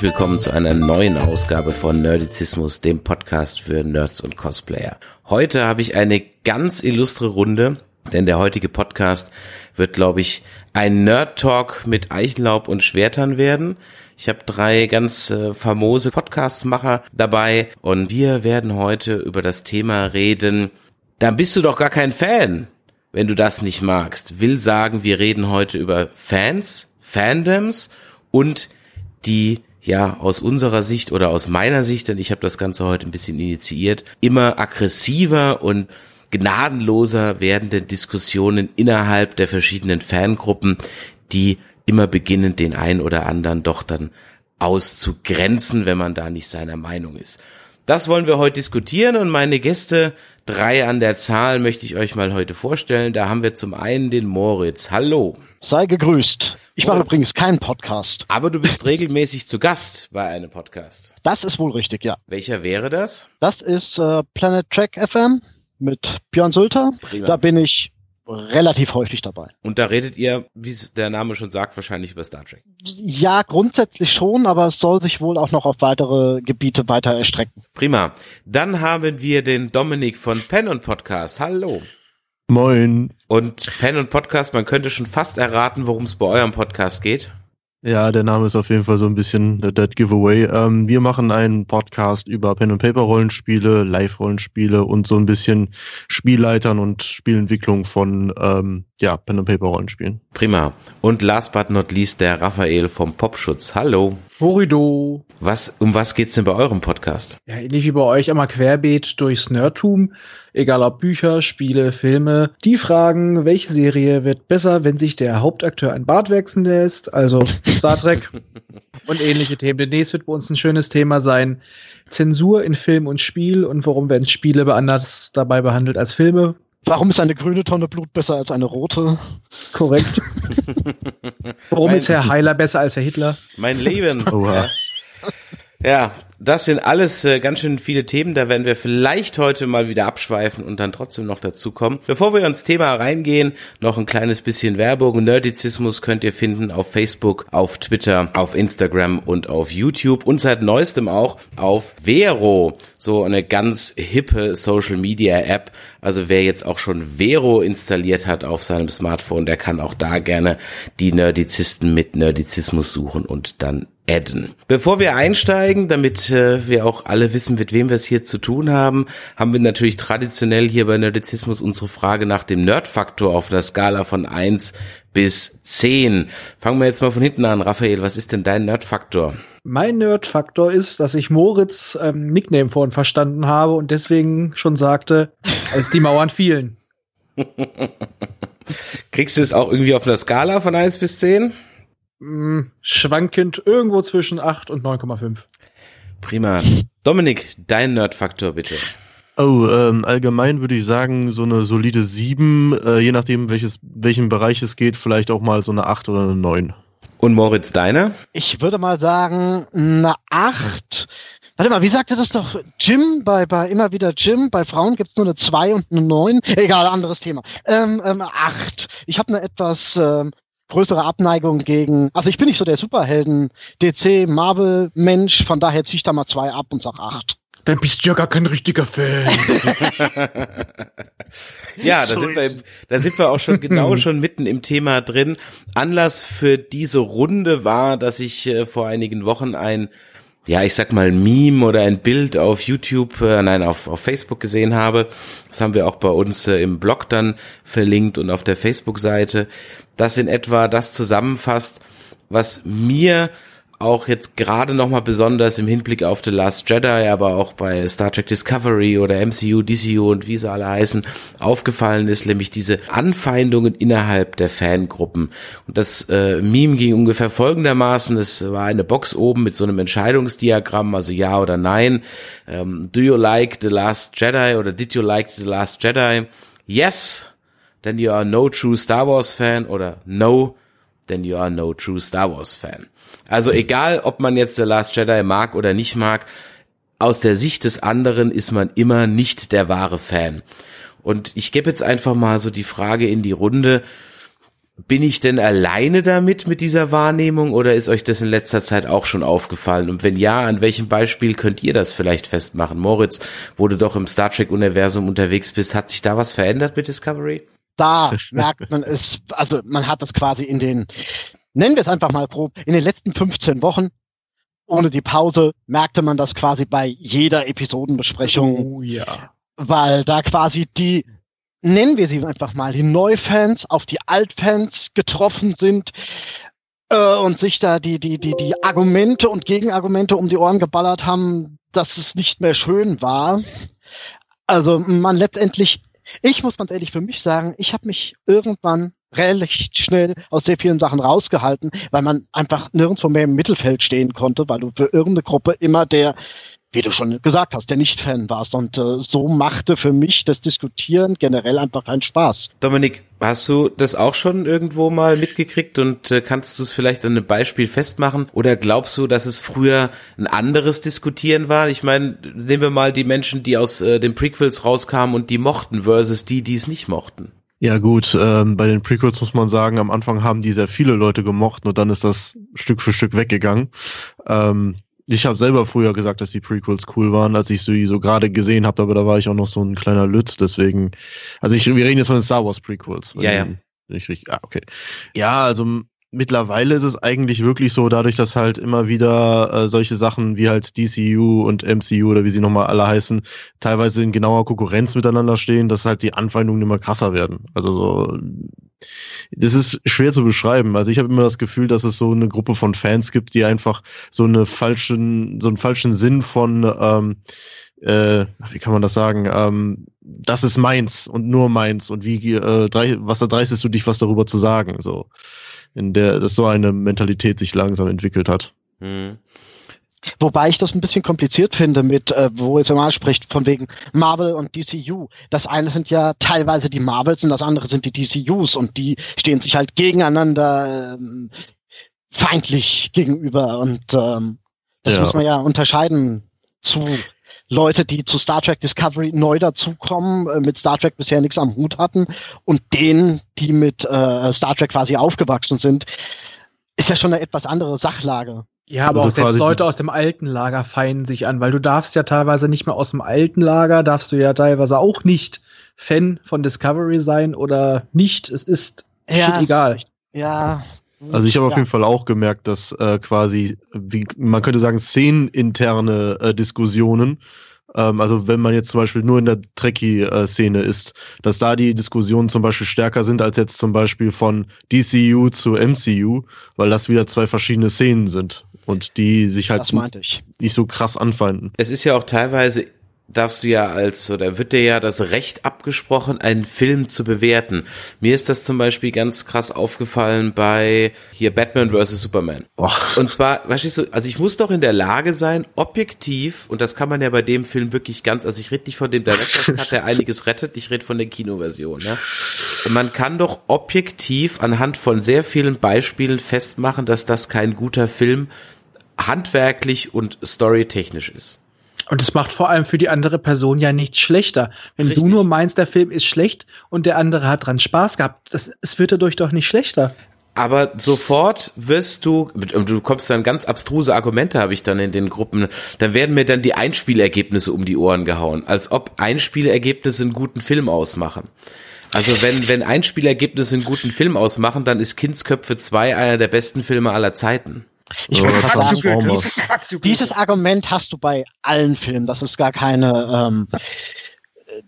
Herzlich willkommen zu einer neuen Ausgabe von Nerdizismus, dem Podcast für Nerds und Cosplayer. Heute habe ich eine ganz illustre Runde, denn der heutige Podcast wird, glaube ich, ein Nerd-Talk mit Eichenlaub und Schwertern werden. Ich habe drei ganz äh, famose Podcastmacher dabei und wir werden heute über das Thema reden. Dann bist du doch gar kein Fan, wenn du das nicht magst. Will sagen, wir reden heute über Fans, Fandoms und die ja aus unserer Sicht oder aus meiner Sicht, denn ich habe das Ganze heute ein bisschen initiiert, immer aggressiver und gnadenloser werdenden Diskussionen innerhalb der verschiedenen Fangruppen, die immer beginnen, den einen oder anderen doch dann auszugrenzen, wenn man da nicht seiner Meinung ist. Das wollen wir heute diskutieren und meine Gäste, drei an der Zahl, möchte ich euch mal heute vorstellen. Da haben wir zum einen den Moritz. Hallo. Sei gegrüßt. Ich mache übrigens keinen Podcast. Aber du bist regelmäßig zu Gast bei einem Podcast. Das ist wohl richtig, ja. Welcher wäre das? Das ist äh, Planet Trek FM mit Björn Sülter. Prima. Da bin ich relativ häufig dabei. Und da redet ihr, wie es der Name schon sagt, wahrscheinlich über Star Trek. Ja, grundsätzlich schon, aber es soll sich wohl auch noch auf weitere Gebiete weiter erstrecken. Prima. Dann haben wir den Dominik von Pen und Podcast. Hallo. Moin. Und Pen und Podcast, man könnte schon fast erraten, worum es bei eurem Podcast geht. Ja, der Name ist auf jeden Fall so ein bisschen Dead Giveaway. Ähm, wir machen einen Podcast über Pen and Paper Rollenspiele, Live Rollenspiele und so ein bisschen Spielleitern und Spielentwicklung von ähm, ja Pen and Paper Rollenspielen. Prima. Und last but not least der Raphael vom Popschutz. Hallo. Horido. Was, um was geht's denn bei eurem Podcast? Ja, ähnlich wie bei euch einmal querbeet durchs Nerdtum. Egal ob Bücher, Spiele, Filme. Die fragen, welche Serie wird besser, wenn sich der Hauptakteur ein Bart wechseln lässt, also Star Trek und ähnliche Themen. Demnächst wird bei uns ein schönes Thema sein. Zensur in Film und Spiel und warum werden Spiele anders dabei behandelt als Filme. Warum ist eine grüne Tonne Blut besser als eine rote? Korrekt. Warum Mein- ist Herr Heiler besser als Herr Hitler? Mein Leben. Oha. Ja. Das sind alles äh, ganz schön viele Themen. Da werden wir vielleicht heute mal wieder abschweifen und dann trotzdem noch dazu kommen. Bevor wir ins Thema reingehen, noch ein kleines bisschen Werbung. Nerdizismus könnt ihr finden auf Facebook, auf Twitter, auf Instagram und auf YouTube und seit neuestem auch auf Vero. So eine ganz hippe Social Media App. Also wer jetzt auch schon Vero installiert hat auf seinem Smartphone, der kann auch da gerne die Nerdizisten mit Nerdizismus suchen und dann adden. Bevor wir einsteigen, damit äh, wir auch alle wissen, mit wem wir es hier zu tun haben, haben wir natürlich traditionell hier bei Nerdizismus unsere Frage nach dem Nerdfaktor auf der Skala von 1 bis 10. Fangen wir jetzt mal von hinten an. Raphael, was ist denn dein Nerdfaktor? Mein Nerd-Faktor ist, dass ich Moritz ähm, Nickname vorhin verstanden habe und deswegen schon sagte, als die Mauern fielen. Kriegst du es auch irgendwie auf einer Skala von 1 bis 10? Mm, schwankend irgendwo zwischen 8 und 9,5. Prima. Dominik, dein Nerdfaktor bitte. Oh, ähm, allgemein würde ich sagen, so eine solide 7, äh, je nachdem welches, welchen Bereich es geht, vielleicht auch mal so eine 8 oder eine 9. Und Moritz, deine? Ich würde mal sagen, eine acht. Warte mal, wie sagte das doch Jim bei, bei immer wieder Jim? Bei Frauen gibt es nur eine zwei und eine neun. Egal, anderes Thema. Ähm, ähm, acht. Ich habe eine etwas ähm, größere Abneigung gegen. Also ich bin nicht so der Superhelden DC Marvel Mensch, von daher zieh ich da mal zwei ab und sag acht. Dann bist du ja gar kein richtiger Fan. Ja, da, sind wir, da sind wir auch schon genau schon mitten im Thema drin. Anlass für diese Runde war, dass ich äh, vor einigen Wochen ein, ja, ich sag mal Meme oder ein Bild auf YouTube, äh, nein, auf, auf Facebook gesehen habe. Das haben wir auch bei uns äh, im Blog dann verlinkt und auf der Facebook-Seite. Das in etwa das zusammenfasst, was mir auch jetzt gerade nochmal besonders im Hinblick auf The Last Jedi, aber auch bei Star Trek Discovery oder MCU, DCU und wie sie alle heißen, aufgefallen ist, nämlich diese Anfeindungen innerhalb der Fangruppen. Und das äh, Meme ging ungefähr folgendermaßen, es war eine Box oben mit so einem Entscheidungsdiagramm, also ja oder nein. Ähm, do you like The Last Jedi oder did you like The Last Jedi? Yes, then you are no true Star Wars fan oder no, then you are no true Star Wars fan. Also egal, ob man jetzt The Last Jedi mag oder nicht mag, aus der Sicht des anderen ist man immer nicht der wahre Fan. Und ich gebe jetzt einfach mal so die Frage in die Runde, bin ich denn alleine damit mit dieser Wahrnehmung oder ist euch das in letzter Zeit auch schon aufgefallen? Und wenn ja, an welchem Beispiel könnt ihr das vielleicht festmachen? Moritz, wo du doch im Star Trek Universum unterwegs bist, hat sich da was verändert mit Discovery? Da merkt man es, also man hat das quasi in den, nennen wir es einfach mal grob, in den letzten 15 Wochen ohne die Pause merkte man das quasi bei jeder Episodenbesprechung. Oh ja. Weil da quasi die nennen wir sie einfach mal, die Neufans auf die Altfans getroffen sind äh, und sich da die, die, die, die Argumente und Gegenargumente um die Ohren geballert haben, dass es nicht mehr schön war. Also man letztendlich, ich muss ganz ehrlich für mich sagen, ich habe mich irgendwann relativ schnell aus sehr vielen Sachen rausgehalten, weil man einfach nirgendwo mehr im Mittelfeld stehen konnte, weil du für irgendeine Gruppe immer der wie du schon gesagt hast, der Nicht-Fan warst. Und äh, so machte für mich das Diskutieren generell einfach keinen Spaß. Dominik, hast du das auch schon irgendwo mal mitgekriegt und äh, kannst du es vielleicht an einem Beispiel festmachen? Oder glaubst du, dass es früher ein anderes Diskutieren war? Ich meine, nehmen wir mal die Menschen, die aus äh, den Prequels rauskamen und die mochten versus die, die es nicht mochten. Ja gut, ähm, bei den Prequels muss man sagen, am Anfang haben die sehr viele Leute gemocht und dann ist das Stück für Stück weggegangen. Ähm, ich habe selber früher gesagt, dass die Prequels cool waren, als ich sie so gerade gesehen habe, aber da war ich auch noch so ein kleiner Lüt, deswegen, also ich, wir reden jetzt von den Star Wars Prequels. Ja, ja. Ich, ich, ah, okay. Ja, also mittlerweile ist es eigentlich wirklich so, dadurch, dass halt immer wieder äh, solche Sachen wie halt DCU und MCU oder wie sie nochmal alle heißen, teilweise in genauer Konkurrenz miteinander stehen, dass halt die Anfeindungen immer krasser werden. Also so, das ist schwer zu beschreiben. Also ich habe immer das Gefühl, dass es so eine Gruppe von Fans gibt, die einfach so eine falschen, so einen falschen Sinn von ähm, äh, wie kann man das sagen? Ähm, das ist meins und nur meins und wie äh, was erdreistest du dich, was darüber zu sagen? So in der dass so eine Mentalität sich langsam entwickelt hat. Mhm. Wobei ich das ein bisschen kompliziert finde mit, äh, wo es immer spricht, von wegen Marvel und DCU. Das eine sind ja teilweise die Marvels und das andere sind die DCUs und die stehen sich halt gegeneinander ähm, feindlich gegenüber und ähm, das ja. muss man ja unterscheiden zu Leute, die zu Star Trek Discovery neu dazukommen, äh, mit Star Trek bisher nichts am Hut hatten und denen, die mit äh, Star Trek quasi aufgewachsen sind, ist ja schon eine etwas andere Sachlage. Ja, aber also auch selbst Leute aus dem alten Lager feinden sich an, weil du darfst ja teilweise nicht mehr aus dem alten Lager, darfst du ja teilweise auch nicht Fan von Discovery sein oder nicht. Es ist ja, egal. Ja. Also ich habe ja. auf jeden Fall auch gemerkt, dass äh, quasi, wie, man könnte sagen, szeneninterne äh, Diskussionen ähm, also wenn man jetzt zum Beispiel nur in der Trekkie-Szene ist, dass da die Diskussionen zum Beispiel stärker sind als jetzt zum Beispiel von DCU zu MCU, weil das wieder zwei verschiedene Szenen sind und die sich halt nicht so krass anfeinden. Es ist ja auch teilweise darfst du ja als, oder wird dir ja das Recht abgesprochen, einen Film zu bewerten. Mir ist das zum Beispiel ganz krass aufgefallen bei hier Batman vs. Superman. Boah. Und zwar, weißt du, also ich muss doch in der Lage sein, objektiv, und das kann man ja bei dem Film wirklich ganz, also ich rede nicht von dem Director's Cut, der einiges rettet, ich rede von der Kinoversion. Ne? Man kann doch objektiv anhand von sehr vielen Beispielen festmachen, dass das kein guter Film handwerklich und storytechnisch ist. Und es macht vor allem für die andere Person ja nichts schlechter. Wenn Richtig. du nur meinst, der Film ist schlecht und der andere hat dran Spaß gehabt, das, es wird dadurch doch nicht schlechter. Aber sofort wirst du, du kommst dann ganz abstruse Argumente, habe ich dann in den Gruppen, dann werden mir dann die Einspielergebnisse um die Ohren gehauen, als ob Einspielergebnisse einen guten Film ausmachen. Also wenn, wenn Einspielergebnisse einen guten Film ausmachen, dann ist Kindsköpfe 2 einer der besten Filme aller Zeiten. Ich würde sagen, dieses, dieses, Argument hast du bei allen Filmen. Das ist gar keine ähm,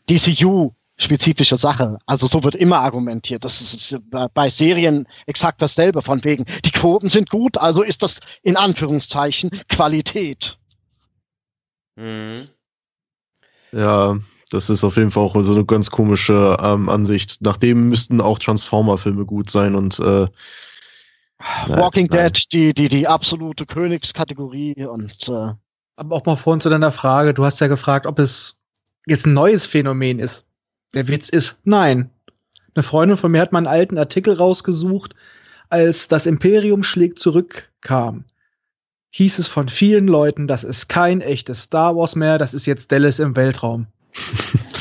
DCU spezifische Sache. Also so wird immer argumentiert. Das ist bei Serien exakt dasselbe von wegen, die Quoten sind gut, also ist das in Anführungszeichen Qualität. Mhm. Ja, das ist auf jeden Fall auch so eine ganz komische ähm, Ansicht. Nachdem müssten auch Transformer-Filme gut sein und äh, Walking nein. Dead, die, die, die absolute Königskategorie und äh, aber auch mal vorhin zu deiner Frage, du hast ja gefragt, ob es jetzt ein neues Phänomen ist. Der Witz ist, nein. Eine Freundin von mir hat mal einen alten Artikel rausgesucht, als das Imperium schlägt zurückkam. Hieß es von vielen Leuten, das ist kein echtes Star Wars mehr, das ist jetzt Dallas im Weltraum.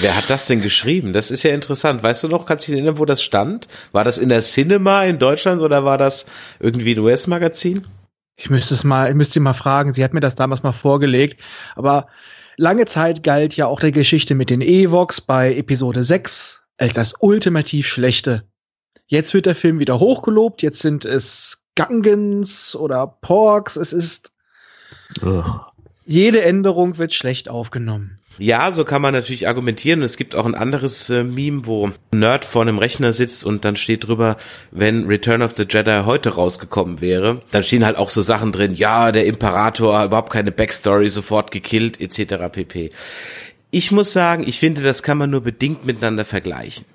Wer hat das denn geschrieben? Das ist ja interessant. Weißt du noch, kannst du dich erinnern, wo das stand? War das in der Cinema in Deutschland oder war das irgendwie ein US-Magazin? Ich müsste es mal, ich müsste sie mal fragen. Sie hat mir das damals mal vorgelegt. Aber lange Zeit galt ja auch der Geschichte mit den Evox bei Episode 6 als das ultimativ Schlechte. Jetzt wird der Film wieder hochgelobt. Jetzt sind es Gungans oder Porks. Es ist. Ugh. Jede Änderung wird schlecht aufgenommen. Ja, so kann man natürlich argumentieren. Es gibt auch ein anderes äh, Meme, wo ein Nerd vor einem Rechner sitzt und dann steht drüber, wenn Return of the Jedi heute rausgekommen wäre, dann stehen halt auch so Sachen drin, ja, der Imperator, überhaupt keine Backstory, sofort gekillt, etc. pp. Ich muss sagen, ich finde, das kann man nur bedingt miteinander vergleichen.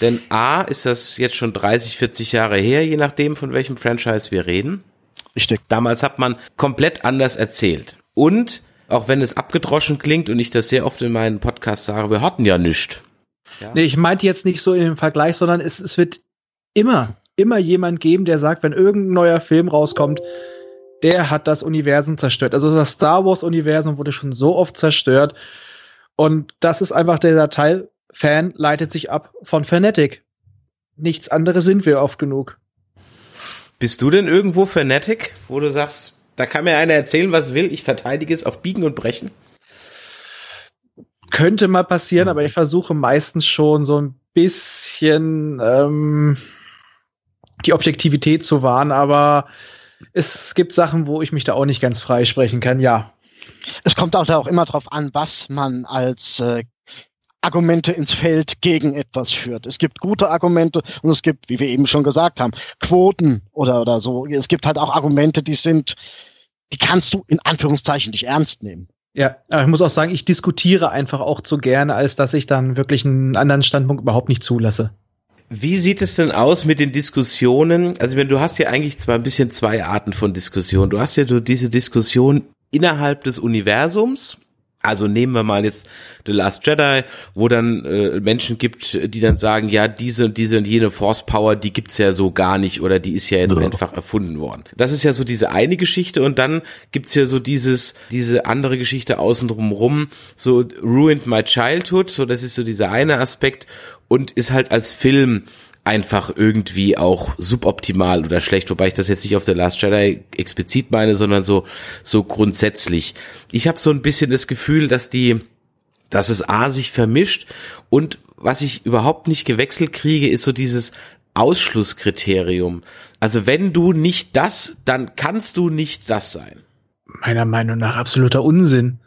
Denn A, ist das jetzt schon 30, 40 Jahre her, je nachdem, von welchem Franchise wir reden. Richtig. Damals hat man komplett anders erzählt. Und auch wenn es abgedroschen klingt und ich das sehr oft in meinen Podcasts sage, wir hatten ja nichts. Ja? Nee, ich meinte jetzt nicht so in dem Vergleich, sondern es, es wird immer, immer jemand geben, der sagt, wenn irgendein neuer Film rauskommt, der hat das Universum zerstört. Also das Star Wars-Universum wurde schon so oft zerstört. Und das ist einfach dieser Teil, Fan leitet sich ab von Fanatic. Nichts anderes sind wir oft genug. Bist du denn irgendwo Fanatic, wo du sagst, da kann mir einer erzählen, was will. Ich verteidige es auf Biegen und Brechen. Könnte mal passieren, aber ich versuche meistens schon so ein bisschen ähm, die Objektivität zu wahren. Aber es gibt Sachen, wo ich mich da auch nicht ganz frei sprechen kann, ja. Es kommt auch, auch immer darauf an, was man als äh, Argumente ins Feld gegen etwas führt. Es gibt gute Argumente und es gibt, wie wir eben schon gesagt haben, Quoten oder, oder so. Es gibt halt auch Argumente, die sind, die kannst du in Anführungszeichen nicht ernst nehmen. Ja, aber ich muss auch sagen, ich diskutiere einfach auch zu gerne, als dass ich dann wirklich einen anderen Standpunkt überhaupt nicht zulasse. Wie sieht es denn aus mit den Diskussionen? Also wenn du hast ja eigentlich zwar ein bisschen zwei Arten von Diskussionen. Du hast ja so diese Diskussion innerhalb des Universums, also nehmen wir mal jetzt The Last Jedi, wo dann äh, Menschen gibt, die dann sagen, ja, diese und diese und jene Force Power, die gibt's ja so gar nicht oder die ist ja jetzt ja. einfach erfunden worden. Das ist ja so diese eine Geschichte und dann gibt's ja so dieses diese andere Geschichte außen rum, so ruined my childhood, so das ist so dieser eine Aspekt und ist halt als Film einfach irgendwie auch suboptimal oder schlecht, wobei ich das jetzt nicht auf der Last Jedi explizit meine, sondern so so grundsätzlich. Ich habe so ein bisschen das Gefühl, dass die dass es A sich vermischt und was ich überhaupt nicht gewechselt kriege, ist so dieses Ausschlusskriterium. Also wenn du nicht das, dann kannst du nicht das sein. Meiner Meinung nach absoluter Unsinn.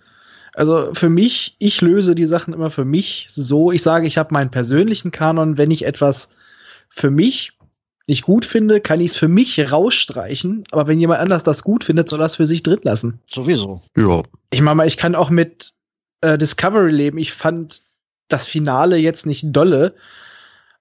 Also für mich, ich löse die Sachen immer für mich so. Ich sage, ich habe meinen persönlichen Kanon, wenn ich etwas für mich nicht gut finde, kann ich es für mich rausstreichen. Aber wenn jemand anders das gut findet, soll das für sich drin lassen. Sowieso. Ja. Ich meine mal, ich kann auch mit äh, Discovery leben. Ich fand das Finale jetzt nicht dolle.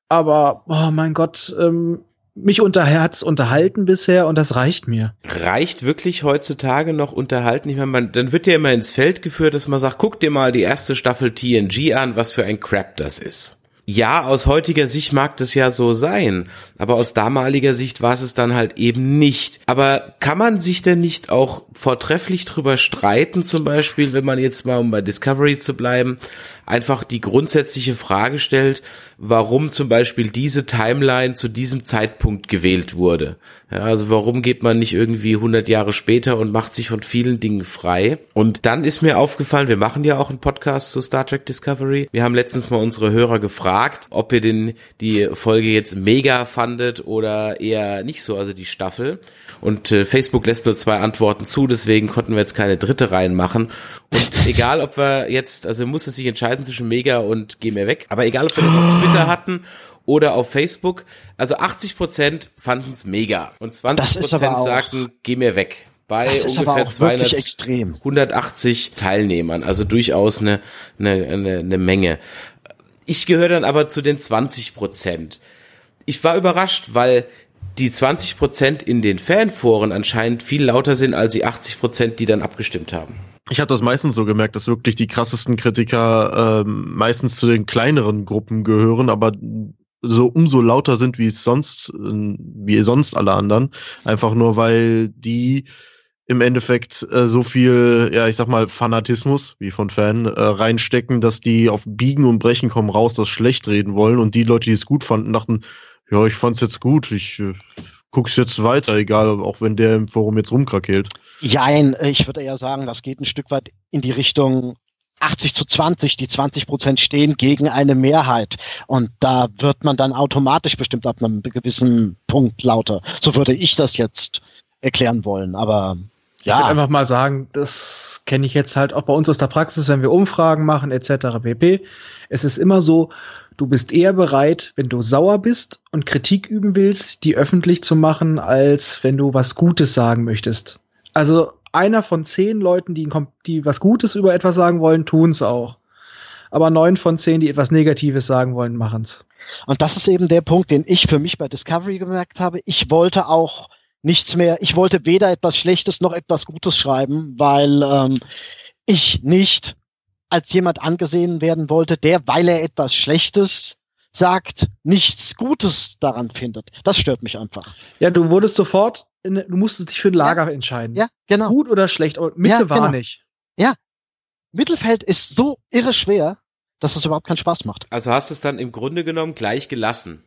Aber, oh mein Gott, ähm, mich unterher hat es unterhalten bisher und das reicht mir. Reicht wirklich heutzutage noch unterhalten? Ich meine, man, dann wird ja immer ins Feld geführt, dass man sagt, guck dir mal die erste Staffel TNG an, was für ein Crap das ist ja, aus heutiger Sicht mag das ja so sein, aber aus damaliger Sicht war es dann halt eben nicht. Aber kann man sich denn nicht auch vortrefflich drüber streiten, zum Beispiel, wenn man jetzt mal, um bei Discovery zu bleiben, einfach die grundsätzliche Frage stellt, warum zum Beispiel diese Timeline zu diesem Zeitpunkt gewählt wurde. Ja, also warum geht man nicht irgendwie 100 Jahre später und macht sich von vielen Dingen frei? Und dann ist mir aufgefallen, wir machen ja auch einen Podcast zu Star Trek Discovery. Wir haben letztens mal unsere Hörer gefragt, gefragt, ob ihr den, die Folge jetzt mega fandet oder eher nicht so, also die Staffel. Und äh, Facebook lässt nur zwei Antworten zu, deswegen konnten wir jetzt keine dritte reinmachen. Und egal, ob wir jetzt, also musste sich entscheiden zwischen mega und geh mir weg, aber egal, ob wir das auf Twitter hatten oder auf Facebook, also 80 Prozent fanden es mega und 20 Prozent sagten, geh mir weg bei ungefähr 200, extrem. 180 Teilnehmern, also durchaus eine, eine, eine, eine Menge. Ich gehöre dann aber zu den 20 Prozent. Ich war überrascht, weil die 20 Prozent in den Fanforen anscheinend viel lauter sind als die 80 Prozent, die dann abgestimmt haben. Ich habe das meistens so gemerkt, dass wirklich die krassesten Kritiker ähm, meistens zu den kleineren Gruppen gehören, aber so umso lauter sind wie es sonst, äh, wie sonst alle anderen. Einfach nur, weil die im Endeffekt äh, so viel, ja, ich sag mal, Fanatismus, wie von Fan, äh, reinstecken, dass die auf Biegen und Brechen kommen raus, das schlecht reden wollen und die Leute, die es gut fanden, dachten, ja, ich fand's jetzt gut, ich äh, guck's jetzt weiter, egal, auch wenn der im Forum jetzt rumkrakeelt. Jein, äh, ich würde eher sagen, das geht ein Stück weit in die Richtung 80 zu 20, die 20 Prozent stehen gegen eine Mehrheit. Und da wird man dann automatisch bestimmt ab einem gewissen Punkt lauter. So würde ich das jetzt erklären wollen. Aber ja. Ich würde einfach mal sagen, das kenne ich jetzt halt auch bei uns aus der Praxis, wenn wir Umfragen machen etc. pp. Es ist immer so, du bist eher bereit, wenn du sauer bist und Kritik üben willst, die öffentlich zu machen, als wenn du was Gutes sagen möchtest. Also einer von zehn Leuten, die, die was Gutes über etwas sagen wollen, tun es auch. Aber neun von zehn, die etwas Negatives sagen wollen, machen es. Und das ist eben der Punkt, den ich für mich bei Discovery gemerkt habe. Ich wollte auch nichts mehr. Ich wollte weder etwas Schlechtes noch etwas Gutes schreiben, weil ähm, ich nicht als jemand angesehen werden wollte, der, weil er etwas Schlechtes sagt, nichts Gutes daran findet. Das stört mich einfach. Ja, du wurdest sofort, in, du musstest dich für ein Lager ja, entscheiden. Ja, genau. Gut oder schlecht, aber Mitte ja, war genau. nicht. Ja. Mittelfeld ist so irre schwer, dass es überhaupt keinen Spaß macht. Also hast du es dann im Grunde genommen gleich gelassen.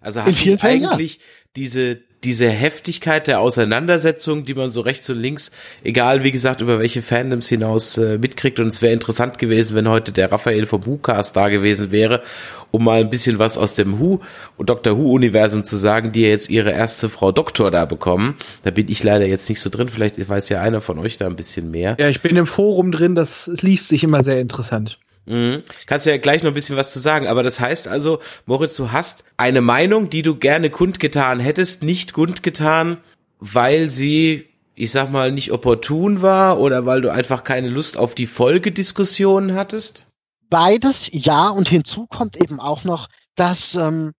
Also hat eigentlich ja. diese diese Heftigkeit der Auseinandersetzung, die man so rechts und links, egal wie gesagt, über welche Fandoms hinaus äh, mitkriegt. Und es wäre interessant gewesen, wenn heute der Raphael vom WhoCast da gewesen wäre, um mal ein bisschen was aus dem Who und Dr. Who-Universum zu sagen, die ja jetzt ihre erste Frau Doktor da bekommen. Da bin ich leider jetzt nicht so drin. Vielleicht weiß ja einer von euch da ein bisschen mehr. Ja, ich bin im Forum drin, das liest sich immer sehr interessant. Mhm. Kannst ja gleich noch ein bisschen was zu sagen, aber das heißt also, Moritz, du hast eine Meinung, die du gerne kundgetan hättest, nicht kundgetan, weil sie, ich sag mal, nicht opportun war oder weil du einfach keine Lust auf die Folgediskussionen hattest? Beides, ja, und hinzu kommt eben auch noch, dass ähm,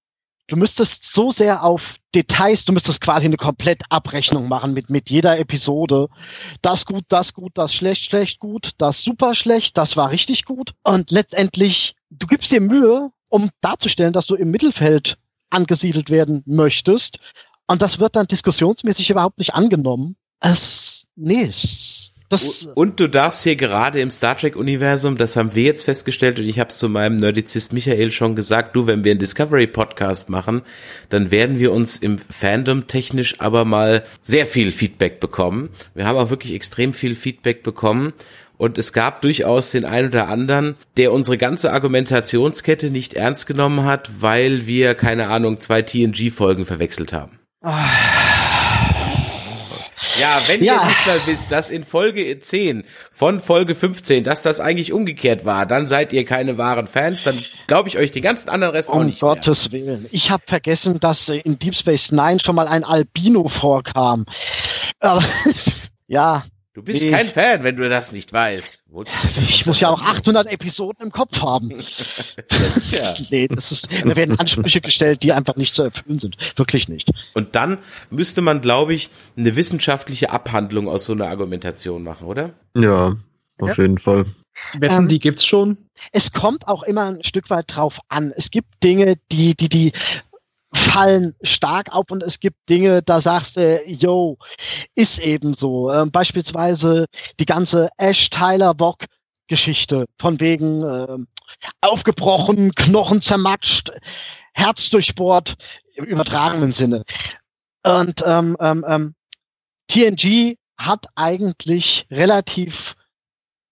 du müsstest so sehr auf Details, du müsstest quasi eine Komplettabrechnung machen mit, mit jeder Episode. Das gut, das gut, das schlecht, schlecht, gut, das super schlecht, das war richtig gut. Und letztendlich, du gibst dir Mühe, um darzustellen, dass du im Mittelfeld angesiedelt werden möchtest. Und das wird dann diskussionsmäßig überhaupt nicht angenommen. Es, nee, es das und du darfst hier gerade im Star Trek Universum, das haben wir jetzt festgestellt und ich habe es zu meinem Nerdizist Michael schon gesagt, du, wenn wir einen Discovery Podcast machen, dann werden wir uns im Fandom technisch aber mal sehr viel Feedback bekommen. Wir haben auch wirklich extrem viel Feedback bekommen und es gab durchaus den einen oder anderen, der unsere ganze Argumentationskette nicht ernst genommen hat, weil wir, keine Ahnung, zwei TNG-Folgen verwechselt haben. Ah. Ja, wenn ja. ihr nicht mal wisst, dass in Folge 10 von Folge 15, dass das eigentlich umgekehrt war, dann seid ihr keine wahren Fans, dann glaube ich euch den ganzen anderen Rest um auch nicht Um Gottes mehr. Willen. Ich habe vergessen, dass in Deep Space Nine schon mal ein Albino vorkam. Aber, ja, Du bist nee. kein Fan, wenn du das nicht weißt. Ich muss ja auch 800 Episoden im Kopf haben. ja. nee, das ist, da werden Ansprüche gestellt, die einfach nicht zu erfüllen sind. Wirklich nicht. Und dann müsste man, glaube ich, eine wissenschaftliche Abhandlung aus so einer Argumentation machen, oder? Ja, auf ja. jeden Fall. Wetten, ähm, die gibt's schon? Es kommt auch immer ein Stück weit drauf an. Es gibt Dinge, die, die, die fallen stark auf und es gibt Dinge, da sagst du, yo, ist eben so. Ähm, beispielsweise die ganze Ash Tyler Bock Geschichte von wegen äh, aufgebrochen, Knochen zermatscht, Herz durchbohrt, im übertragenen Sinne. Und ähm, ähm, ähm, TNG hat eigentlich relativ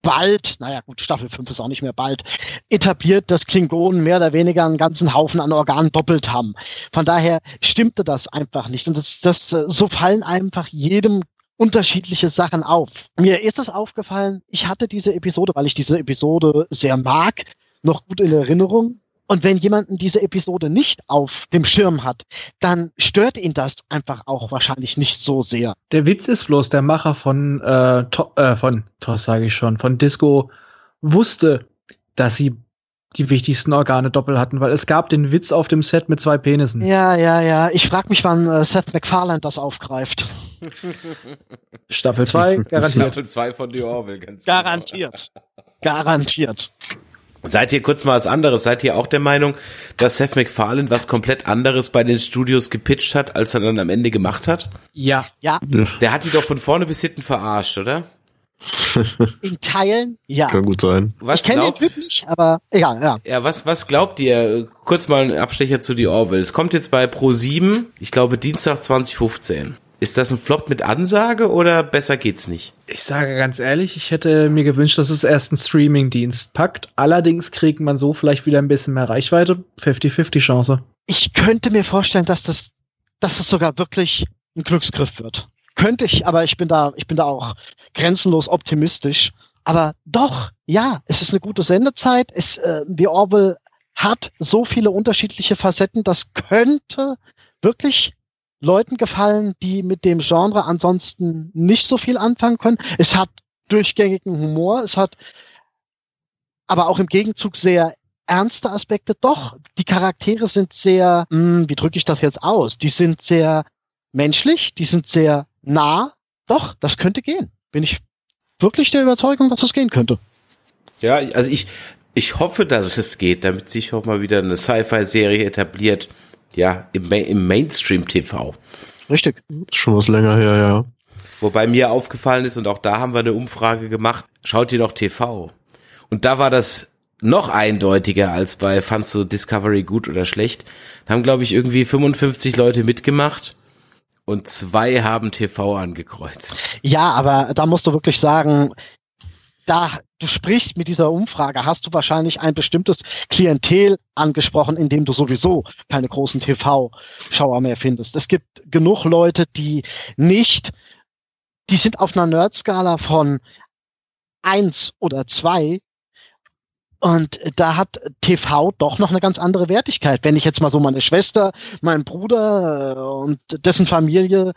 bald, naja gut, Staffel 5 ist auch nicht mehr bald, etabliert, dass Klingonen mehr oder weniger einen ganzen Haufen an Organen doppelt haben. Von daher stimmte das einfach nicht. Und das, das so fallen einfach jedem unterschiedliche Sachen auf. Mir ist es aufgefallen, ich hatte diese Episode, weil ich diese Episode sehr mag, noch gut in Erinnerung. Und wenn jemanden diese Episode nicht auf dem Schirm hat, dann stört ihn das einfach auch wahrscheinlich nicht so sehr. Der Witz ist bloß, der Macher von, äh, to äh, von TOS sage ich schon, von Disco wusste, dass sie die wichtigsten Organe doppelt hatten, weil es gab den Witz auf dem Set mit zwei Penissen. Ja, ja, ja. Ich frage mich, wann äh, Seth MacFarlane das aufgreift. Staffel 2, garantiert. Staffel 2 von The Orville, ganz Garantiert. Garantiert. Seid ihr kurz mal was anderes? Seid ihr auch der Meinung, dass Seth MacFarlane was komplett anderes bei den Studios gepitcht hat, als er dann am Ende gemacht hat? Ja. Ja, Der hat die doch von vorne bis hinten verarscht, oder? in Teilen, ja. Kann gut sein. Was ich kenne den glaubt, Typ nicht, aber egal, ja. ja, was, was glaubt ihr? Kurz mal ein Abstecher zu The Orville. Es kommt jetzt bei Pro 7, ich glaube Dienstag 2015. Ist das ein Flop mit Ansage oder besser geht's nicht? Ich sage ganz ehrlich, ich hätte mir gewünscht, dass es erst einen Streaming-Dienst packt. Allerdings kriegt man so vielleicht wieder ein bisschen mehr Reichweite. 50-50 Chance. Ich könnte mir vorstellen, dass das, dass es sogar wirklich ein Glücksgriff wird. Könnte ich, aber ich bin da, ich bin da auch grenzenlos optimistisch. Aber doch, ja, es ist eine gute Sendezeit. Es, äh, The Orville hat so viele unterschiedliche Facetten, das könnte wirklich Leuten gefallen, die mit dem Genre ansonsten nicht so viel anfangen können. Es hat durchgängigen Humor, es hat aber auch im Gegenzug sehr ernste Aspekte. Doch, die Charaktere sind sehr, mh, wie drücke ich das jetzt aus? Die sind sehr menschlich, die sind sehr nah. Doch, das könnte gehen. Bin ich wirklich der Überzeugung, dass es gehen könnte. Ja, also ich, ich hoffe, dass es geht, damit sich auch mal wieder eine Sci-Fi-Serie etabliert. Ja, im, im Mainstream-TV. Richtig. Ist schon was länger her, ja. Wobei mir aufgefallen ist, und auch da haben wir eine Umfrage gemacht, schaut ihr doch TV. Und da war das noch eindeutiger als bei fandst du Discovery gut oder schlecht. Da haben, glaube ich, irgendwie 55 Leute mitgemacht und zwei haben TV angekreuzt. Ja, aber da musst du wirklich sagen, da du sprichst mit dieser Umfrage, hast du wahrscheinlich ein bestimmtes Klientel angesprochen, in dem du sowieso keine großen TV-Schauer mehr findest. Es gibt genug Leute, die nicht, die sind auf einer Nerd-Skala von eins oder zwei und da hat TV doch noch eine ganz andere Wertigkeit. Wenn ich jetzt mal so meine Schwester, meinen Bruder äh, und dessen Familie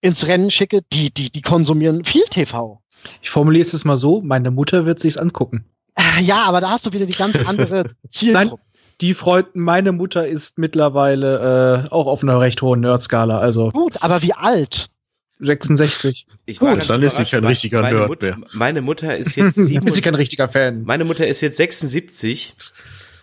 ins Rennen schicke, die, die, die konsumieren viel TV. Ich formuliere es mal so, meine Mutter wird sich's angucken. Ja, aber da hast du wieder die ganz andere Zielgruppe. Die Freund, meine Mutter ist mittlerweile äh, auch auf einer recht hohen Nerd-Skala, also Gut, aber wie alt? 66. Ich Gut, ganz dann ist sie kein richtiger meine Nerd Mut- mehr. Meine Mutter ist jetzt du 7, kein richtiger Fan. meine Mutter ist jetzt 76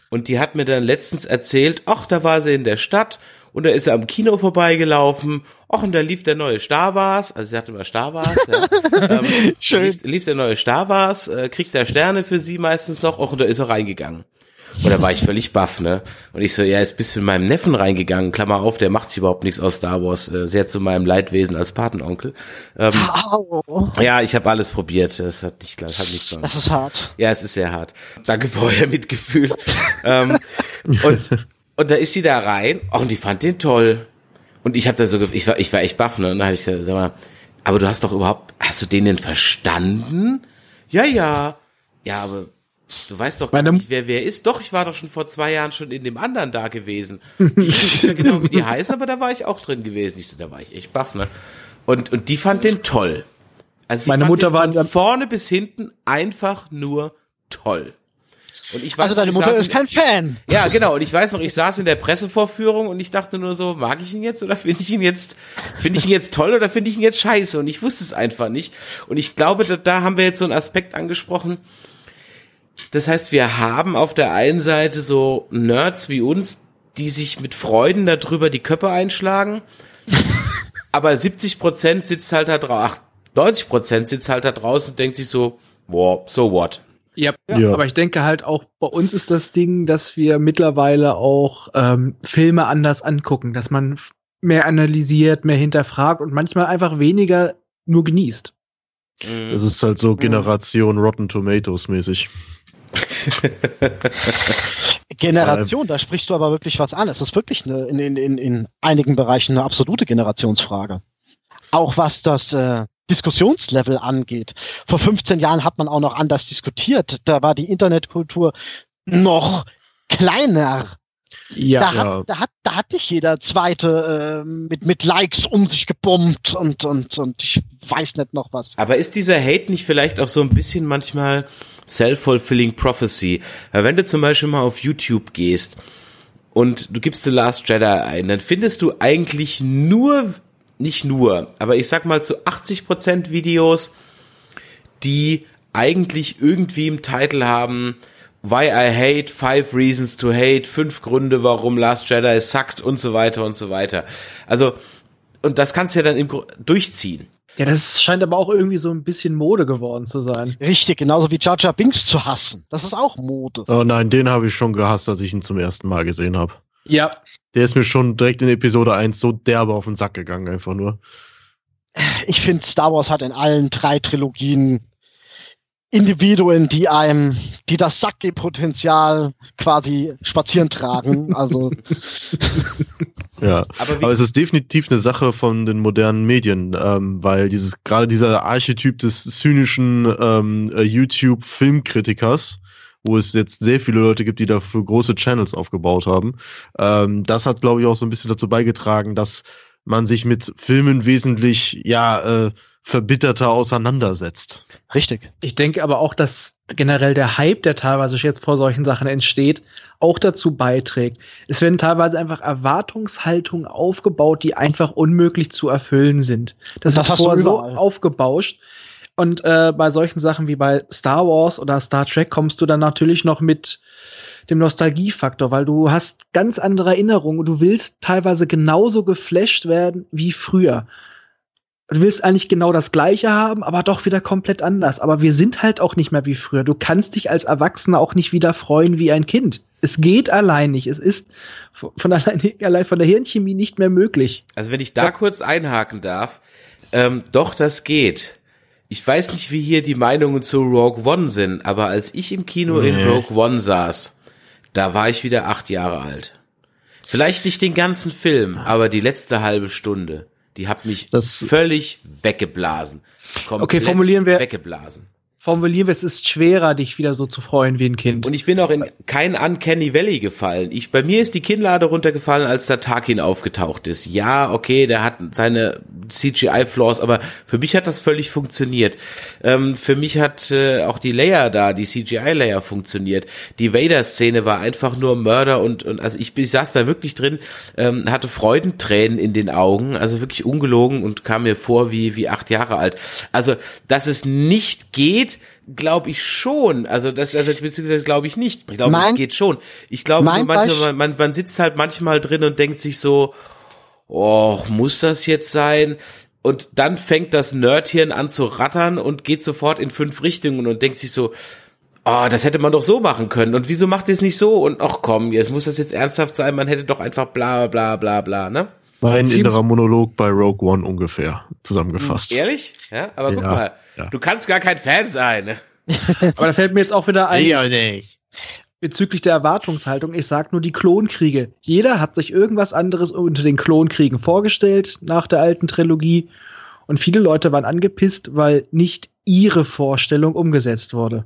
und die hat mir dann letztens erzählt, ach, da war sie in der Stadt und da ist sie am Kino vorbeigelaufen, ach, und da lief der neue Star Wars, also sie hat immer Star Wars, ja. ähm, Schön. Lief, lief der neue Star Wars, äh, kriegt er Sterne für sie meistens noch, ach, und da ist er reingegangen. Und da war ich völlig baff, ne? Und ich so, ja, jetzt bist du mit meinem Neffen reingegangen, Klammer auf, der macht sich überhaupt nichts aus Star Wars, äh, sehr zu meinem Leidwesen als Patenonkel. Ähm, Au, ja, ich habe alles probiert, das hat nicht, das hat nichts das ist hart. ja, es ist sehr hart. Danke für euer Mitgefühl. ähm, und, und da ist sie da rein oh, und die fand den toll. Und ich habe da so, ich war, ich war echt baff, ne? Und dann habe ich gesagt, sag mal, aber du hast doch überhaupt, hast du den denn verstanden? Ja, ja. Ja, aber du weißt doch gar Meine- nicht, wer wer ist. Doch, ich war doch schon vor zwei Jahren schon in dem anderen da gewesen. Ich weiß nicht mehr genau, wie die heißen, aber da war ich auch drin gewesen. Ich so, da war ich echt baff, ne? Und, und die fand den toll. Also die Meine fand Mutter den war von vorne bis hinten einfach nur toll. Und ich weiß Also deine Mutter ist in- kein Fan. ja, genau. Und ich weiß noch, ich saß in der Pressevorführung und ich dachte nur so, mag ich ihn jetzt oder finde ich ihn jetzt, finde ich ihn jetzt toll oder finde ich ihn jetzt scheiße? Und ich wusste es einfach nicht. Und ich glaube, da, da haben wir jetzt so einen Aspekt angesprochen. Das heißt, wir haben auf der einen Seite so Nerds wie uns, die sich mit Freuden darüber die Köpfe einschlagen. Aber 70 Prozent sitzt halt da draußen, 90 Prozent sitzt halt da draußen und denkt sich so, wow, so what? Ja, Ja. aber ich denke halt auch, bei uns ist das Ding, dass wir mittlerweile auch ähm, Filme anders angucken, dass man mehr analysiert, mehr hinterfragt und manchmal einfach weniger nur genießt. Mhm. Das ist halt so Generation Rotten Tomatoes mäßig. Generation, da sprichst du aber wirklich was an. Es ist wirklich eine, in, in, in, in einigen Bereichen eine absolute Generationsfrage. Auch was das äh, Diskussionslevel angeht. Vor 15 Jahren hat man auch noch anders diskutiert. Da war die Internetkultur noch kleiner. Ja. da, ja. Hat, da, hat, da hat nicht jeder Zweite äh, mit, mit Likes um sich gebombt und, und, und ich weiß nicht noch was. Aber ist dieser Hate nicht vielleicht auch so ein bisschen manchmal self-fulfilling prophecy? Weil wenn du zum Beispiel mal auf YouTube gehst und du gibst The Last Jedi ein, dann findest du eigentlich nur, nicht nur, aber ich sag mal zu 80% Videos, die eigentlich irgendwie im Titel haben, Why I Hate, Five Reasons to Hate, fünf Gründe, warum Last Jedi suckt und so weiter und so weiter. Also, und das kannst du ja dann im Gru- durchziehen. ja, das scheint aber auch irgendwie so ein bisschen Mode geworden zu sein. Richtig, genauso wie Jar Jar Binks zu hassen. Das ist auch Mode. Oh nein, den habe ich schon gehasst, als ich ihn zum ersten Mal gesehen habe. Ja, Der ist mir schon direkt in Episode 1 so derbe auf den Sack gegangen, einfach nur. Ich finde, Star Wars hat in allen drei Trilogien Individuen, die einem, die das Sake-Potenzial quasi spazieren tragen. Also Ja. Aber Aber es ist definitiv eine Sache von den modernen Medien, ähm, weil dieses gerade dieser Archetyp des zynischen ähm, äh, YouTube-Filmkritikers, wo es jetzt sehr viele Leute gibt, die dafür große Channels aufgebaut haben, ähm, das hat, glaube ich, auch so ein bisschen dazu beigetragen, dass man sich mit Filmen wesentlich ja äh, verbitterter auseinandersetzt. richtig. ich denke aber auch, dass generell der Hype, der teilweise jetzt vor solchen Sachen entsteht, auch dazu beiträgt. Es werden teilweise einfach Erwartungshaltungen aufgebaut, die einfach unmöglich zu erfüllen sind. Das, Das hast du vorher so aufgebauscht. Und äh, bei solchen Sachen wie bei Star Wars oder Star Trek kommst du dann natürlich noch mit dem Nostalgiefaktor, weil du hast ganz andere Erinnerungen und du willst teilweise genauso geflasht werden wie früher. Du willst eigentlich genau das Gleiche haben, aber doch wieder komplett anders. Aber wir sind halt auch nicht mehr wie früher. Du kannst dich als Erwachsener auch nicht wieder freuen wie ein Kind. Es geht allein nicht. Es ist von allein, allein von der Hirnchemie nicht mehr möglich. also wenn ich da kurz einhaken darf, ähm, doch, das geht. Ich weiß nicht, wie hier die Meinungen zu Rogue One sind, aber als ich im Kino in Nee. Rogue One saß, da war ich wieder acht Jahre alt. Vielleicht nicht den ganzen Film, aber die letzte halbe Stunde, die hat mich Das- völlig weggeblasen. Komplett formulieren wir- Weggeblasen. Formulieren wir, es ist schwerer, dich wieder so zu freuen wie ein Kind. Und ich bin auch in kein Uncanny Valley gefallen. Ich, bei mir ist die Kinnlade runtergefallen, als der Tarkin aufgetaucht ist. Ja, okay, der hat seine CGI-Flaws, aber für mich hat das völlig funktioniert. Ähm, für mich hat äh, auch die Leia da, die CGI-Layer funktioniert. Die Vader-Szene war einfach nur Mörder und, und also ich, ich saß da wirklich drin, ähm, hatte Freudentränen in den Augen, also wirklich ungelogen und kam mir vor wie, wie acht Jahre alt. Also, dass es nicht geht, glaube ich schon. Also das, also beziehungsweise glaube ich nicht. Ich glaube, es geht schon. Ich glaube, manchmal, man, man, man sitzt halt manchmal drin und denkt sich so, oh, muss das jetzt sein? Und dann fängt das Nerdhirn an zu rattern und geht sofort in fünf Richtungen und denkt sich so, oh, das hätte man doch so machen können. Und wieso macht ihr es nicht so? Und ach komm, jetzt muss das jetzt ernsthaft sein, man hätte doch einfach bla bla bla bla, ne? Mein innerer Monolog bei Rogue One ungefähr zusammengefasst. Ehrlich? Ja, aber guck Ja, mal, ja. du kannst gar kein Fan sein. ne? Aber da fällt mir jetzt auch wieder ein, Ja, nicht. bezüglich der Erwartungshaltung. Ich sag nur die Klonkriege. Jeder hat sich irgendwas anderes unter den Klonkriegen vorgestellt nach der alten Trilogie. Und viele Leute waren angepisst, weil nicht ihre Vorstellung umgesetzt wurde.